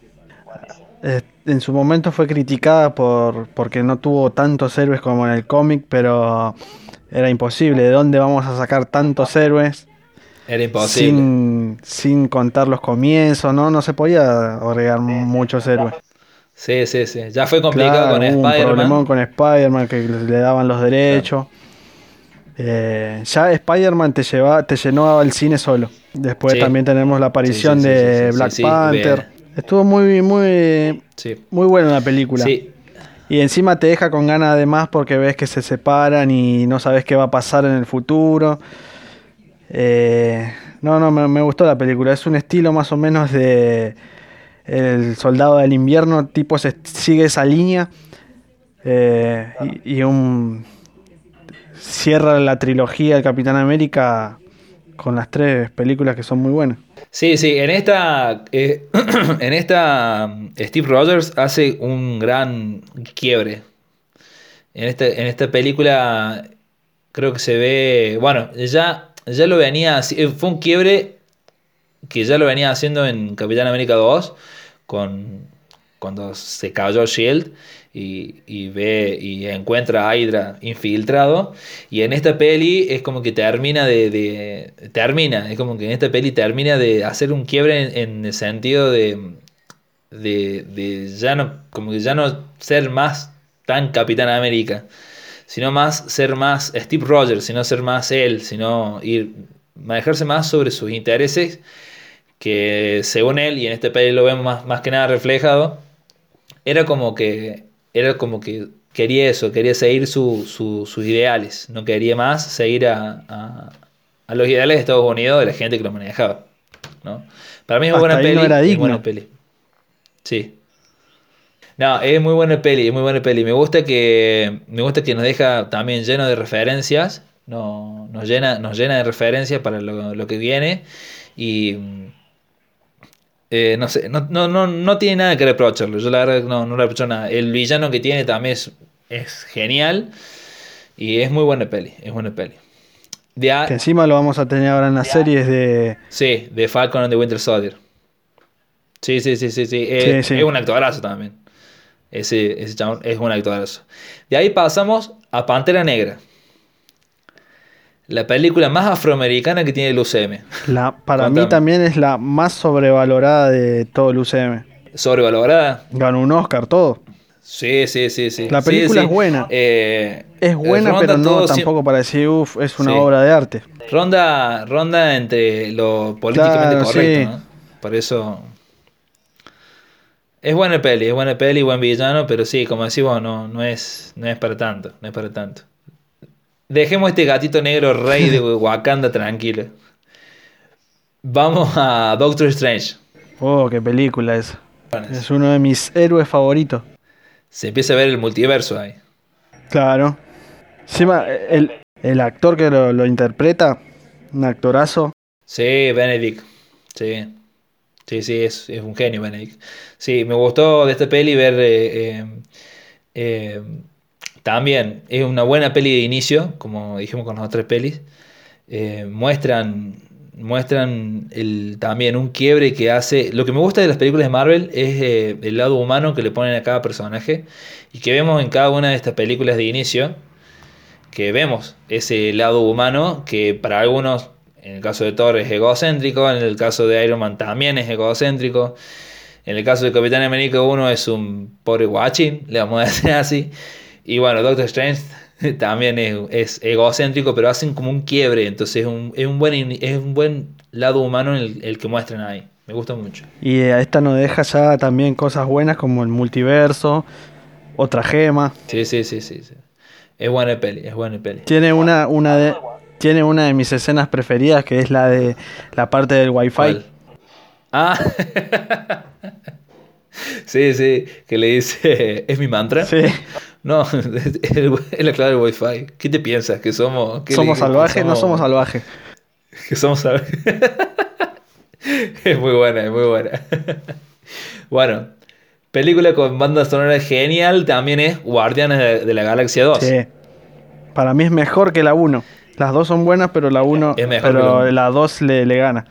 S2: Eh, en su momento fue criticada por porque no tuvo tantos héroes como en el cómic, pero era imposible. ¿De dónde vamos a sacar tantos héroes?
S1: Era imposible.
S2: Sin, sin contar los comienzos, ¿no? No se podía agregar muchos héroes.
S1: Sí, sí, sí. Ya fue complicado
S2: Claro,
S1: con Spider-Man.
S2: con Spider-Man que le daban los derechos. Eh, ya Spider-Man te, lleva, te llenó el cine solo. Después
S1: Sí.
S2: también tenemos la aparición
S1: Sí, sí, sí,
S2: de Black Panther. Estuvo muy, muy,
S1: Sí,
S2: muy buena la película.
S1: sí,
S2: Y encima te deja con ganas de más porque ves que se separan y no sabes qué va a pasar en el futuro. Eh, no, no, me, me gustó la película. Es un estilo más o menos de El Soldado del Invierno, tipo se sigue esa línea. Eh, y, y un cierra la trilogía del Capitán América con las tres películas que son muy buenas.
S1: Sí, sí, en esta, eh, en esta Steve Rogers hace un gran quiebre. En esta, en esta película creo que se ve, bueno, ya, ya lo venía, eh, fue un quiebre que ya lo venía haciendo en Capitán América 2, con, cuando se cayó Shield y, y ve y encuentra a Hydra infiltrado. Y en esta peli es como que termina de, de- termina, es como que en esta peli termina de hacer un quiebre en, en el sentido de, de, de ya no, como que ya no ser más tan Capitán América, sino más ser más Steve Rogers, sino ser más él, sino ir manejarse más sobre sus intereses que según él, y en este peli lo vemos más, más que nada reflejado, era como que era como que quería eso, quería seguir su- su- sus ideales, no quería más seguir a, a- a los ideales de Estados Unidos de la gente que lo manejaba. ¿no? Para mí es
S2: Hasta
S1: buena peli.
S2: no era
S1: es buena peli. Sí. No, es muy buena peli, es muy buena peli. Me gusta que, me gusta que nos deja también lleno de referencias, no- nos llena, nos llena de referencias para lo, lo que viene y eh, no sé, no, no, no, no tiene nada que reprocharlo. Yo la verdad no, no le reprocho nada. El villano que tiene también es, es genial y es muy buena peli, es buena peli. De a-
S2: Que encima lo vamos a tener ahora en las series de.
S1: Sí, de Falcon and the Winter Soldier. Sí, sí, sí, sí, sí. Es,
S2: Sí, sí.
S1: es un actorazo también. Ese, ese chabón es un actorazo. De ahí pasamos a Pantera Negra. La película más afroamericana que tiene el UCM.
S2: La, para
S1: Contame.
S2: mí también es la más sobrevalorada de todo el UCM.
S1: Sobrevalorada.
S2: Ganó un Oscar, todo.
S1: Sí, sí, sí, sí.
S2: La película
S1: sí.
S2: es buena.
S1: Eh,
S2: Es buena,
S1: ronda
S2: pero no tampoco para decir, uff, es una
S1: Sí.
S2: obra de arte.
S1: Ronda, ronda entre lo políticamente
S2: Claro,
S1: correcto. ¿no? Por eso. Es buena peli, es buena peli, buen villano, pero sí, como decís vos, no, no es, no es para tanto, no es para tanto. Dejemos este gatito negro rey de Wakanda tranquilo. Vamos a Doctor Strange.
S2: Oh, qué película esa. Es uno de mis héroes favoritos.
S1: se empieza a ver el multiverso ahí.
S2: Claro. Encima, el, el actor que lo, lo interpreta, un actorazo.
S1: Sí, Benedict. Sí. Sí, sí, es, es un genio Benedict. Sí, me gustó de esta peli ver eh, eh, eh, también, es una buena peli de inicio, como dijimos con las otras pelis. Eh, muestran muestran el, también un quiebre que hace. Lo que me gusta de las películas de Marvel es eh, el lado humano que le ponen a cada personaje y que vemos en cada una de estas películas de inicio. Que vemos ese lado humano que para algunos, en el caso de Thor, es egocéntrico, en el caso de Iron Man también es egocéntrico. En el caso de Capitán América 1 es un pobre guachín, le vamos a decir así. Y bueno, Doctor Strange también es, es egocéntrico, pero hacen como un quiebre. Entonces es un, es un, buen, es un buen lado humano el, el que muestran ahí. Me gusta mucho.
S2: Y a esta nos deja ya también cosas buenas como el multiverso, otra gema.
S1: Sí, sí, sí, sí. sí. Es buena peli, es buena peli.
S2: Tiene una, una de, tiene una de mis escenas preferidas que es la de la parte del wifi.
S1: ¿Cuál? Ah, sí, sí, que le dice, ¿es mi mantra?
S2: Sí.
S1: No, es, la clave del wifi. ¿Qué te piensas? ¿Que somos?
S2: ¿Somos salvajes? No somos salvajes.
S1: Que somos salvajes. es muy buena, es muy buena. bueno, película con banda sonora genial también es Guardianes de, de la Galaxia 2.
S2: Sí. Para mí es mejor que la 1. Las dos son buenas, pero la 1
S1: Es mejor que la
S2: pero la 2 le, le gana.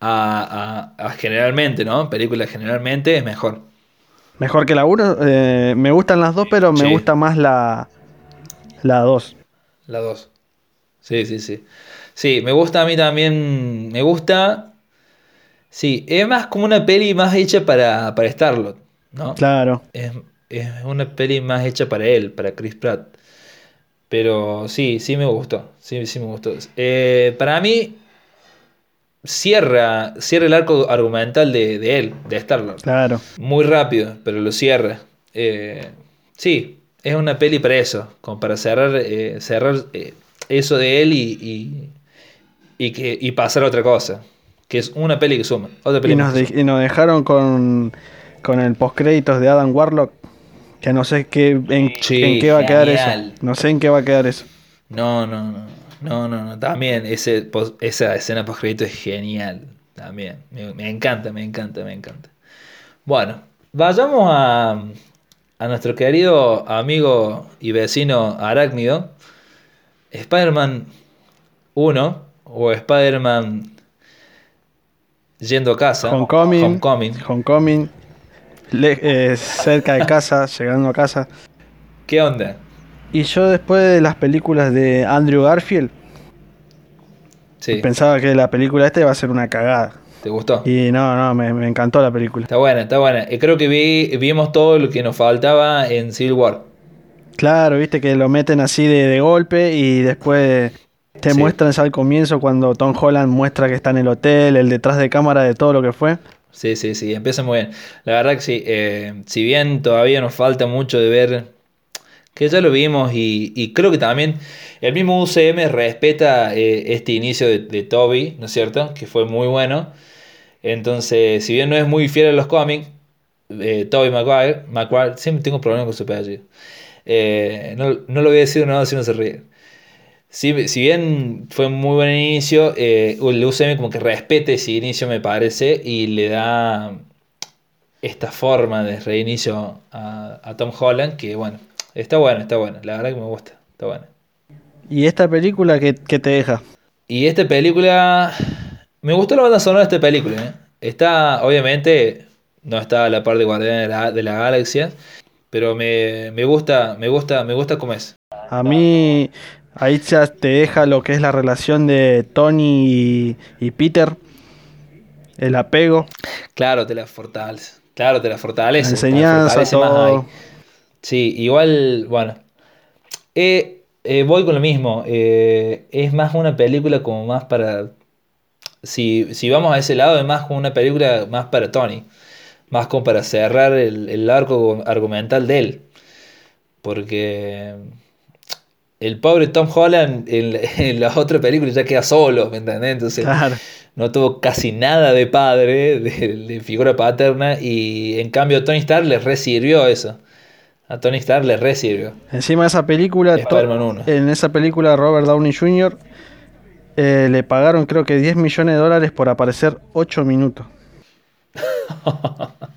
S1: A, a- a generalmente, ¿no? Película generalmente es mejor.
S2: Mejor que la 1. me gustan las dos, pero me
S1: Sí.
S2: gusta más la la 2.
S1: La 2. Sí, sí, sí. Sí, me gusta a mí también. Me gusta. Sí, es más como una peli más hecha para, para Starlord, ¿no?
S2: Claro.
S1: Es, es una peli más hecha para él, para Chris Pratt. Pero sí, sí me gustó. Sí, sí me gustó. Eh, para mí, cierra, cierra el arco argumental de, de él, de Starlord.
S2: Claro.
S1: Muy rápido, pero lo cierra. Eh, sí, es una peli para eso, como para cerrar, eh, cerrar eh, eso de él y, y, y que, y pasar a otra cosa. Que es una peli que suma. Otra peli
S2: Y nos, de- y nos dejaron con, con el postcréditos de Adam Warlock. Que no sé qué, en,
S1: Sí,
S2: en qué va a quedar eso. No sé en qué va a quedar eso.
S1: No, no, no. No, no, no. También ese, esa escena post crédito es genial. También. Me, me encanta, me encanta, me encanta. Bueno, vayamos a, a nuestro querido amigo y vecino Arácnido. Spider-Man 1 o Spider-Man yendo a casa.
S2: Homecoming.
S1: Homecoming.
S2: Homecoming. le- eh, cerca de casa, llegando a casa.
S1: ¿Qué onda?
S2: Y yo después de las películas de Andrew Garfield,
S1: Sí,
S2: pensaba que la película esta iba a ser una cagada.
S1: ¿te gustó?
S2: Y no, no, me, me encantó la película.
S1: Está buena, está buena. Creo que vi, vimos todo lo que nos faltaba en Civil War.
S2: Claro, viste que lo meten así de, de golpe y después te
S1: Sí.
S2: muestran ya al comienzo cuando Tom Holland muestra que está en el hotel, el detrás de cámara de todo lo que fue.
S1: Sí, sí, sí, empieza muy bien. La verdad que sí, eh, si bien todavía nos falta mucho de ver, que ya lo vimos y, creo que también el mismo UCM respeta eh, este inicio de, Toby, ¿no es cierto? Que fue muy bueno. Entonces, si bien no es muy fiel a los cómics, eh, Toby Maguire, Maguire, siempre tengo problemas con su apellido. no, no, lo voy a decir no, si no se ríe. Si, bien fue un muy buen inicio, eh, el UCM como que respete ese inicio me parece y le da esta forma de reinicio a, Tom Holland que bueno, está bueno, está bueno, la verdad que me gusta, está bueno.
S2: ¿Y esta película qué, te deja?
S1: Y esta película, me gustó la banda sonora de esta película, ¿eh? está obviamente, no está a la par de Guardián de la, de la Galaxia, pero me, me gusta, me gusta, me gusta como es.
S2: A mí Ahí ya te deja lo que es la relación de Tony y, Peter, el apego.
S1: Claro, te la fortalece. Claro, te la fortalece.
S2: La enseñanza, todo.
S1: Sí, igual, bueno. Eh, eh, voy con lo mismo. Eh, es más una película como más para. Si, si, vamos a ese lado, es más como una película más para Tony. Más como para cerrar el, el arco argumental de él. Porque el pobre Tom Holland en, las otras películas ya queda solo, ¿me entendés? Entonces no tuvo casi nada de padre, de, figura paterna, y en cambio Tony Stark le resirvió eso. A Tony Stark le resirvió.
S2: Encima de esa película, en esa película Robert Downey Jr. Eh, le pagaron creo que 10 millones de dólares por aparecer 8 minutos.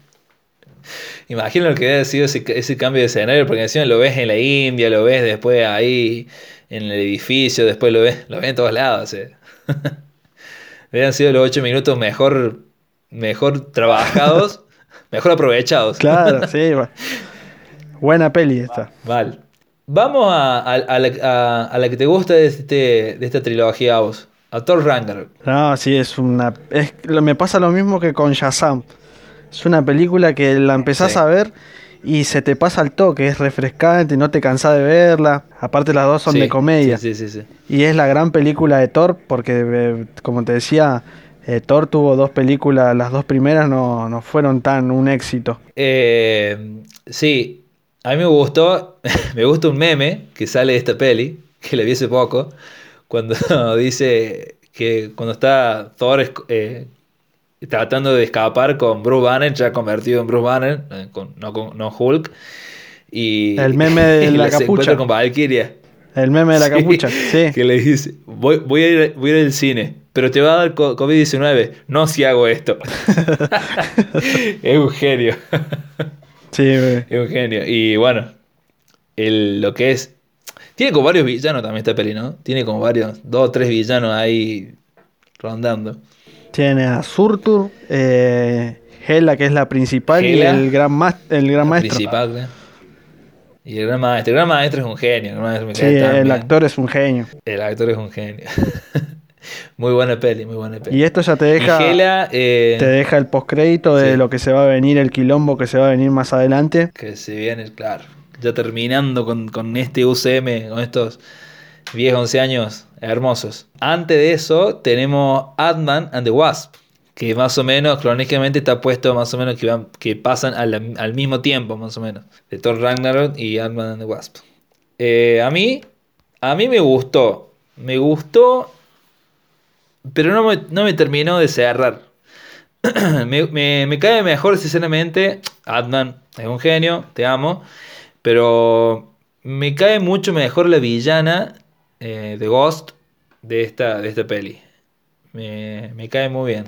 S1: Imagino lo que debe sido ese, cambio de escenario, porque encima lo ves en la India, lo ves después ahí en el edificio, después lo ves, lo ves en todos lados. ¿eh? Deben sido los ocho minutos mejor, mejor trabajados, mejor aprovechados.
S2: Claro, sí. Buena peli esta.
S1: Vale. Vamos a, la, que te gusta de, este, de esta trilogía a vos. A Thor Ragnarok.
S2: No, sí, es una. me pasa lo mismo que con Shazam. Es una película que la empezás a ver y se te pasa al toque, es refrescante, no te cansás de verla. Aparte las dos son de comedia.
S1: Sí, sí, sí,
S2: y es la gran película de Thor porque, eh, como te decía, eh, Thor tuvo dos películas, las dos primeras no, fueron tan un éxito.
S1: Eh, sí, a mí me gustó, me gusta un meme que sale de esta peli, que la vi hace poco, cuando dice que cuando está Thor tratando de escapar con Bruce Banner, ya convertido en Bruce Banner, eh, no, con, no Hulk. Y,
S2: el meme de la capucha.
S1: con Valkyria.
S2: El meme de la capucha, sí.
S1: Que le dice, voy, voy, a ir, voy a ir al cine, pero te va a dar COVID-19. No si hago esto. es un genio.
S2: Sí,
S1: Es un genio. Y bueno, el, lo que es... Tiene como varios villanos también esta peli, ¿no? Tiene como varios, dos o tres villanos ahí rondando.
S2: Tiene a Surtur, eh, Hela, que es la principal, y el gran, el gran maestro.
S1: Principal, Y el gran maestro. El gran maestro es un genio.
S2: sí, el actor es un genio.
S1: El actor es un genio. muy buena peli, muy buena peli.
S2: Y esto ya te deja, eh, te deja el postcrédito de lo que se va a venir, el quilombo que se va a venir más adelante.
S1: Que se viene, claro. Ya terminando con, con este UCM, con estos 10, 11 años hermosos. Antes de eso tenemos Ant-Man and the Wasp, que más o menos cronológicamente está puesto más o menos que, van, que pasan al, mismo tiempo, más o menos, de Thor Ragnarok y Ant-Man and the Wasp. Eh, a mí, a mí me gustó, me gustó, pero no me, no me terminó de cerrar. me, me, cae mejor, sinceramente, Ant-Man es un genio, te amo, pero me cae mucho mejor la villana eh, The Ghost de esta, de esta peli. Me, cae muy bien.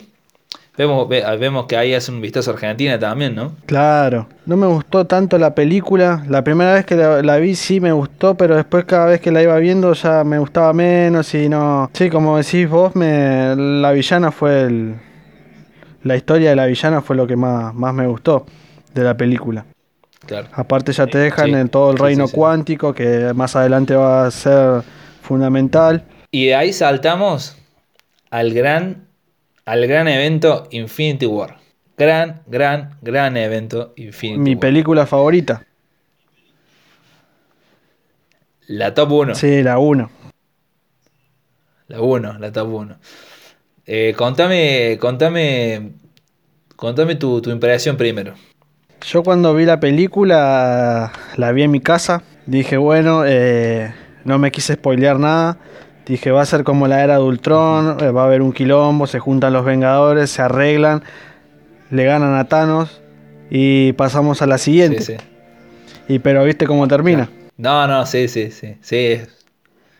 S1: Vemos, vemos que ahí hace un vistazo a Argentina también, ¿no?
S2: Claro. No me gustó tanto la película. La primera vez que la, vi sí me gustó, pero después cada vez que la iba viendo ya me gustaba menos y no... Sí, como decís vos, me, la villana fue el... La historia de la villana fue lo que más, más me gustó de la película.
S1: Claro.
S2: Aparte ya te dejan en todo el reino cuántico, que más adelante va a ser fundamental.
S1: Y de ahí saltamos al gran, al gran evento Infinity War. Gran, gran, gran evento Infinity
S2: Mi película favorita.
S1: La top 1.
S2: Sí, la 1.
S1: La 1, la top 1. Eh, contame, contame Contame tu, tu impresión primero.
S2: Yo cuando vi la película, la vi en mi casa, dije, bueno, eh, no me quise spoilear nada. Dije, va a ser como la era de Ultron, eh, va a haber un quilombo, se juntan los Vengadores, se arreglan, le ganan a Thanos y pasamos a la siguiente.
S1: Sí, sí.
S2: Y pero viste cómo termina.
S1: No, no, sí, sí, sí. Sí, es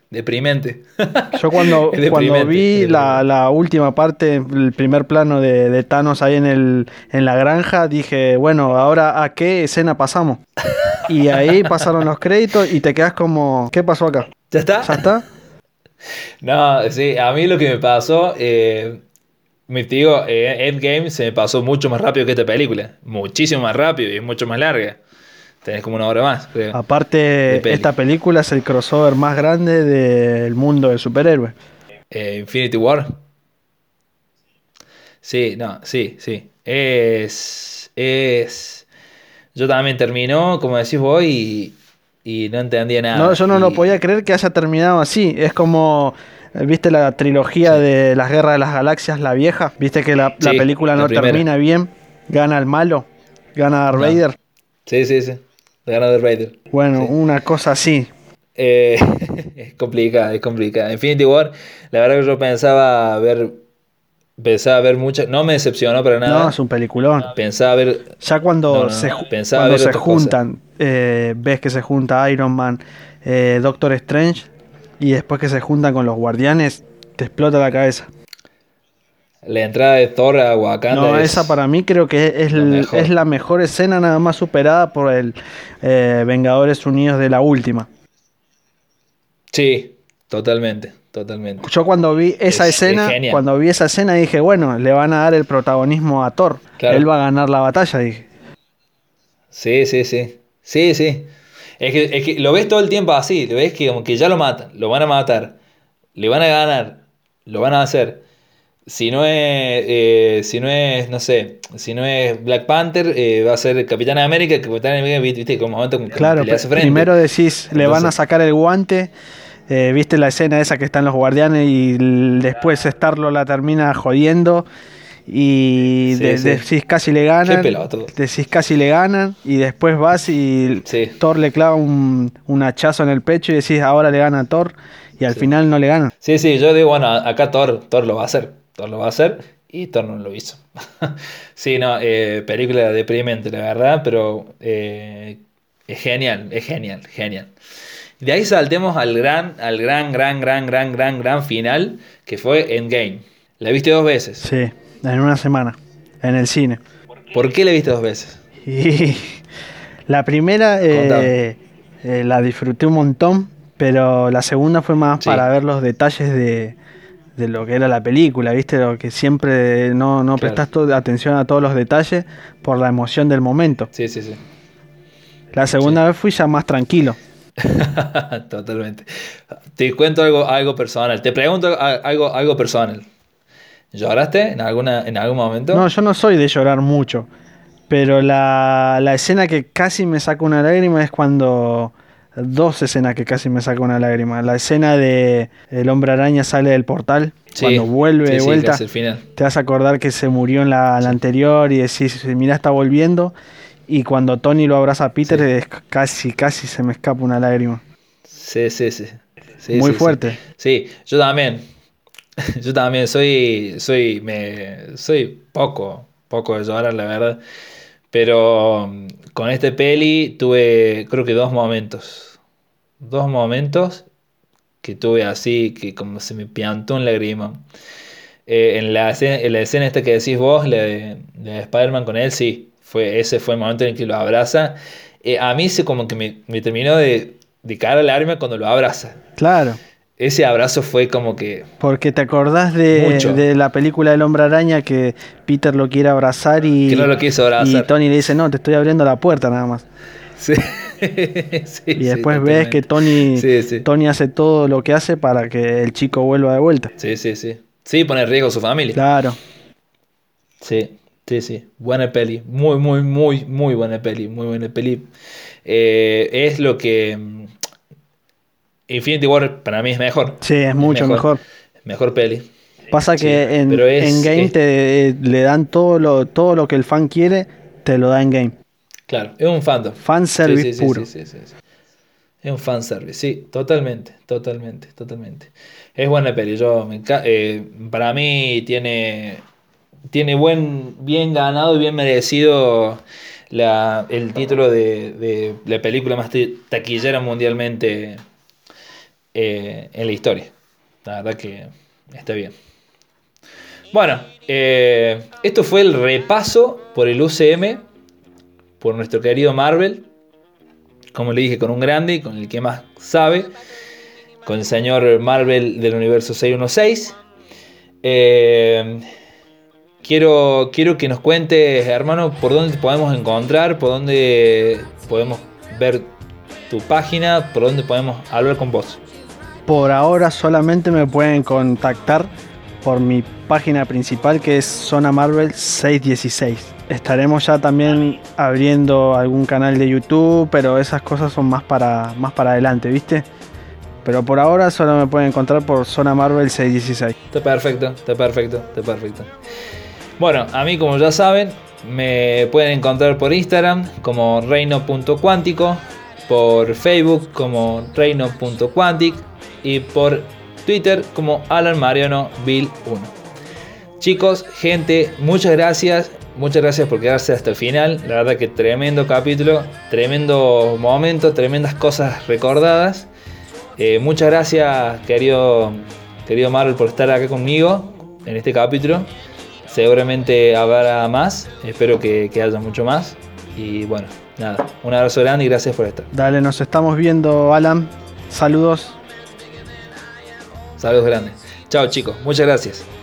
S1: deprimente.
S2: Yo cuando, cuando vi la, la última parte, el primer plano de, de Thanos ahí en, el, en la granja, dije, bueno, ahora a qué escena pasamos. Y ahí pasaron los créditos y te quedas como, ¿qué pasó acá?
S1: ¿Ya está?
S2: ¿Ya está?
S1: No, sí, a mí lo que me pasó, eh, me te digo, eh, Endgame se me pasó mucho más rápido que esta película. Muchísimo más rápido y es mucho más larga. Tenés como una hora más, creo.
S2: Aparte, esta película es el crossover más grande del mundo del superhéroe.
S1: Eh, Infinity War. Sí, no, sí, sí. Es. Es. Yo también terminó, como decís vos, y, y no entendía nada.
S2: No, yo no lo podía creer que haya terminado así. Es como, ¿viste la trilogía de las guerras de las galaxias, la vieja? ¿Viste que la, la película
S1: la
S2: no termina bien? Gana el malo, gana Darth
S1: No.
S2: Vader.
S1: Sí, sí, sí. Ganar de Raider.
S2: Bueno,
S1: Sí.
S2: una cosa así.
S1: Eh, es complicada, es complicada. Infinity War, la verdad que yo pensaba ver. Pensaba ver muchas. No me decepcionó para nada.
S2: No, es un peliculón.
S1: Pensaba ver.
S2: Ya cuando
S1: No, no,
S2: se,
S1: pensaba
S2: cuando
S1: ver
S2: se juntan, eh, ves que se junta Iron Man, eh, Doctor Strange, y después que se juntan con los guardianes, te explota la cabeza.
S1: La entrada de Thor a Wakanda.
S2: No,
S1: es-
S2: esa para mí creo que es, el- es la mejor escena nada más superada por el eh, Vengadores Unidos de la última.
S1: Sí, totalmente, totalmente.
S2: Yo cuando vi esa
S1: Es- es
S2: escena, cuando vi esa escena dije, bueno, le van a dar el protagonismo a Thor.
S1: Claro.
S2: Él va a ganar la batalla, dije.
S1: Sí, sí, sí. Sí, sí. Es que, es que lo ves todo el tiempo así. Lo ves que como que ya lo matan. Lo van a matar. Le van a ganar. Lo van a hacer. Si no es, eh, si no es, no sé, si no es Black Panther, eh, va a ser Capitán América, que Capitán América, viste, como momento que
S2: Claro,
S1: le hace
S2: pe-
S1: frente.
S2: primero decís, le van a sacar el guante. Eh, Viste la escena esa que están los guardianes y después Starlo la termina jodiendo. Y
S1: Sí,
S2: de-
S1: sí.
S2: decís casi le ganan. Decís casi le ganan. Y después vas y
S1: Sí.
S2: Thor le clava un, un hachazo en el pecho y decís ahora le gana a Thor. Y al final no le ganan.
S1: Sí, sí, yo digo, bueno, acá Thor, Thor lo va a hacer. Thor lo va a hacer y Thor no lo hizo. sí, no, eh, película deprimente, la verdad, pero eh, es genial, es genial, genial. De ahí saltemos al gran, al gran, gran, gran, gran, gran, gran final, que fue Endgame. La viste dos veces.
S2: Sí, en una semana. En el cine.
S1: ¿Por qué la viste dos veces?
S2: Y la primera eh, eh, la disfruté un montón, pero la segunda fue más
S1: Sí.
S2: para ver los detalles de, de lo que era la película, ¿viste? Lo que siempre no, no
S1: Claro.
S2: prestas atención a todos los detalles por la emoción del momento.
S1: Sí, sí, sí.
S2: La segunda vez fui ya más tranquilo.
S1: Totalmente. Te cuento algo, algo personal. Te pregunto algo, algo personal. ¿Lloraste en, alguna, en algún momento?
S2: No, yo no soy de llorar mucho, pero la, la escena que casi me saca una lágrima es cuando... Dos escenas que casi me saca una lágrima. La escena de el hombre araña sale del portal,
S1: Sí,
S2: cuando vuelve
S1: sí,
S2: de
S1: sí,
S2: vuelta.
S1: el final.
S2: te vas a acordar que se murió en la, la anterior y decís, mira, está volviendo. Y cuando Tony lo abraza a Peter,
S1: Sí.
S2: es casi, casi se me escapa una lágrima.
S1: Sí, sí, sí. Sí,
S2: Muy
S1: sí,
S2: fuerte.
S1: Sí, yo también. Yo también soy, soy, me, soy poco, poco de llorar, la verdad. Pero mm, con este peli tuve, creo que dos momentos. Dos momentos que tuve así, que como se me piantó un lágrima. Eh, en la escena, en la escena esta que decís vos, la de, de Spider-Man con él, sí. Fue, ese fue el momento en el que lo abraza. Eh, a mí se como que me, me terminó de, de caer al lágrima cuando lo abraza.
S2: Claro,
S1: Ese abrazo fue como que.
S2: porque te acordás de, de la película del hombre araña que Peter lo quiere abrazar y,
S1: Que no lo quiso
S2: y
S1: abrazar.
S2: Tony le dice, no, te estoy abriendo la puerta nada más.
S1: Sí. Sí,
S2: Y
S1: sí,
S2: después ves que Tony. Tony hace todo lo que hace para que el chico vuelva de vuelta.
S1: Sí, sí, sí. Sí, pone en riesgo a su familia.
S2: Claro,
S1: Sí, sí, sí. Buena peli. Muy, muy, muy, muy buena peli. Muy buena peli. Eh, es lo que. mm, Infinity War para mí es mejor.
S2: sí, es mucho mejor.
S1: Mejor peli.
S2: Pasa que en, game te, le dan todo lo, todo lo que el fan quiere, te lo da en game.
S1: Claro, es un fandom.
S2: Fan service puro.
S1: Es un fanservice, sí, totalmente, totalmente, totalmente. Es buena peli, yo me eh, para mí tiene tiene buen bien ganado y bien merecido la, el título de, la película más taquillera mundialmente eh, en la historia. La verdad que está bien. Bueno, eh, esto fue el repaso por el UCM, por nuestro querido Marvel como le dije, con un grande, con el que más sabe, con el señor Marvel del universo 616. Eh, quiero, quiero que nos cuentes, hermano, por dónde te podemos encontrar, por dónde podemos ver tu página, por dónde podemos hablar con vos.
S2: Por ahora solamente me pueden contactar por mi página principal que es Zona Marvel 616 estaremos ya también abriendo algún canal de YouTube, pero esas cosas son más para, más para adelante, ¿viste? Pero por ahora solo me pueden encontrar por Zona Marvel 616.
S1: Está perfecto, está perfecto, está perfecto. Bueno, a mí como ya saben, me pueden encontrar por Instagram como reino.cuántico, por Facebook como reino.quantic y por Twitter como Alan Mariano Bill 1. Chicos, gente, muchas gracias. Muchas gracias por quedarse hasta el final. La verdad que tremendo capítulo, tremendo momento, tremendas cosas recordadas. Eh, muchas gracias, querido, querido Marvel, por estar acá conmigo en este capítulo. Seguramente habrá más, espero que, que haya mucho más. Y bueno, nada, un abrazo grande y gracias por estar.
S2: Dale, nos estamos viendo, Alan. Saludos.
S1: Saludos grandes. Chao chicos, muchas gracias.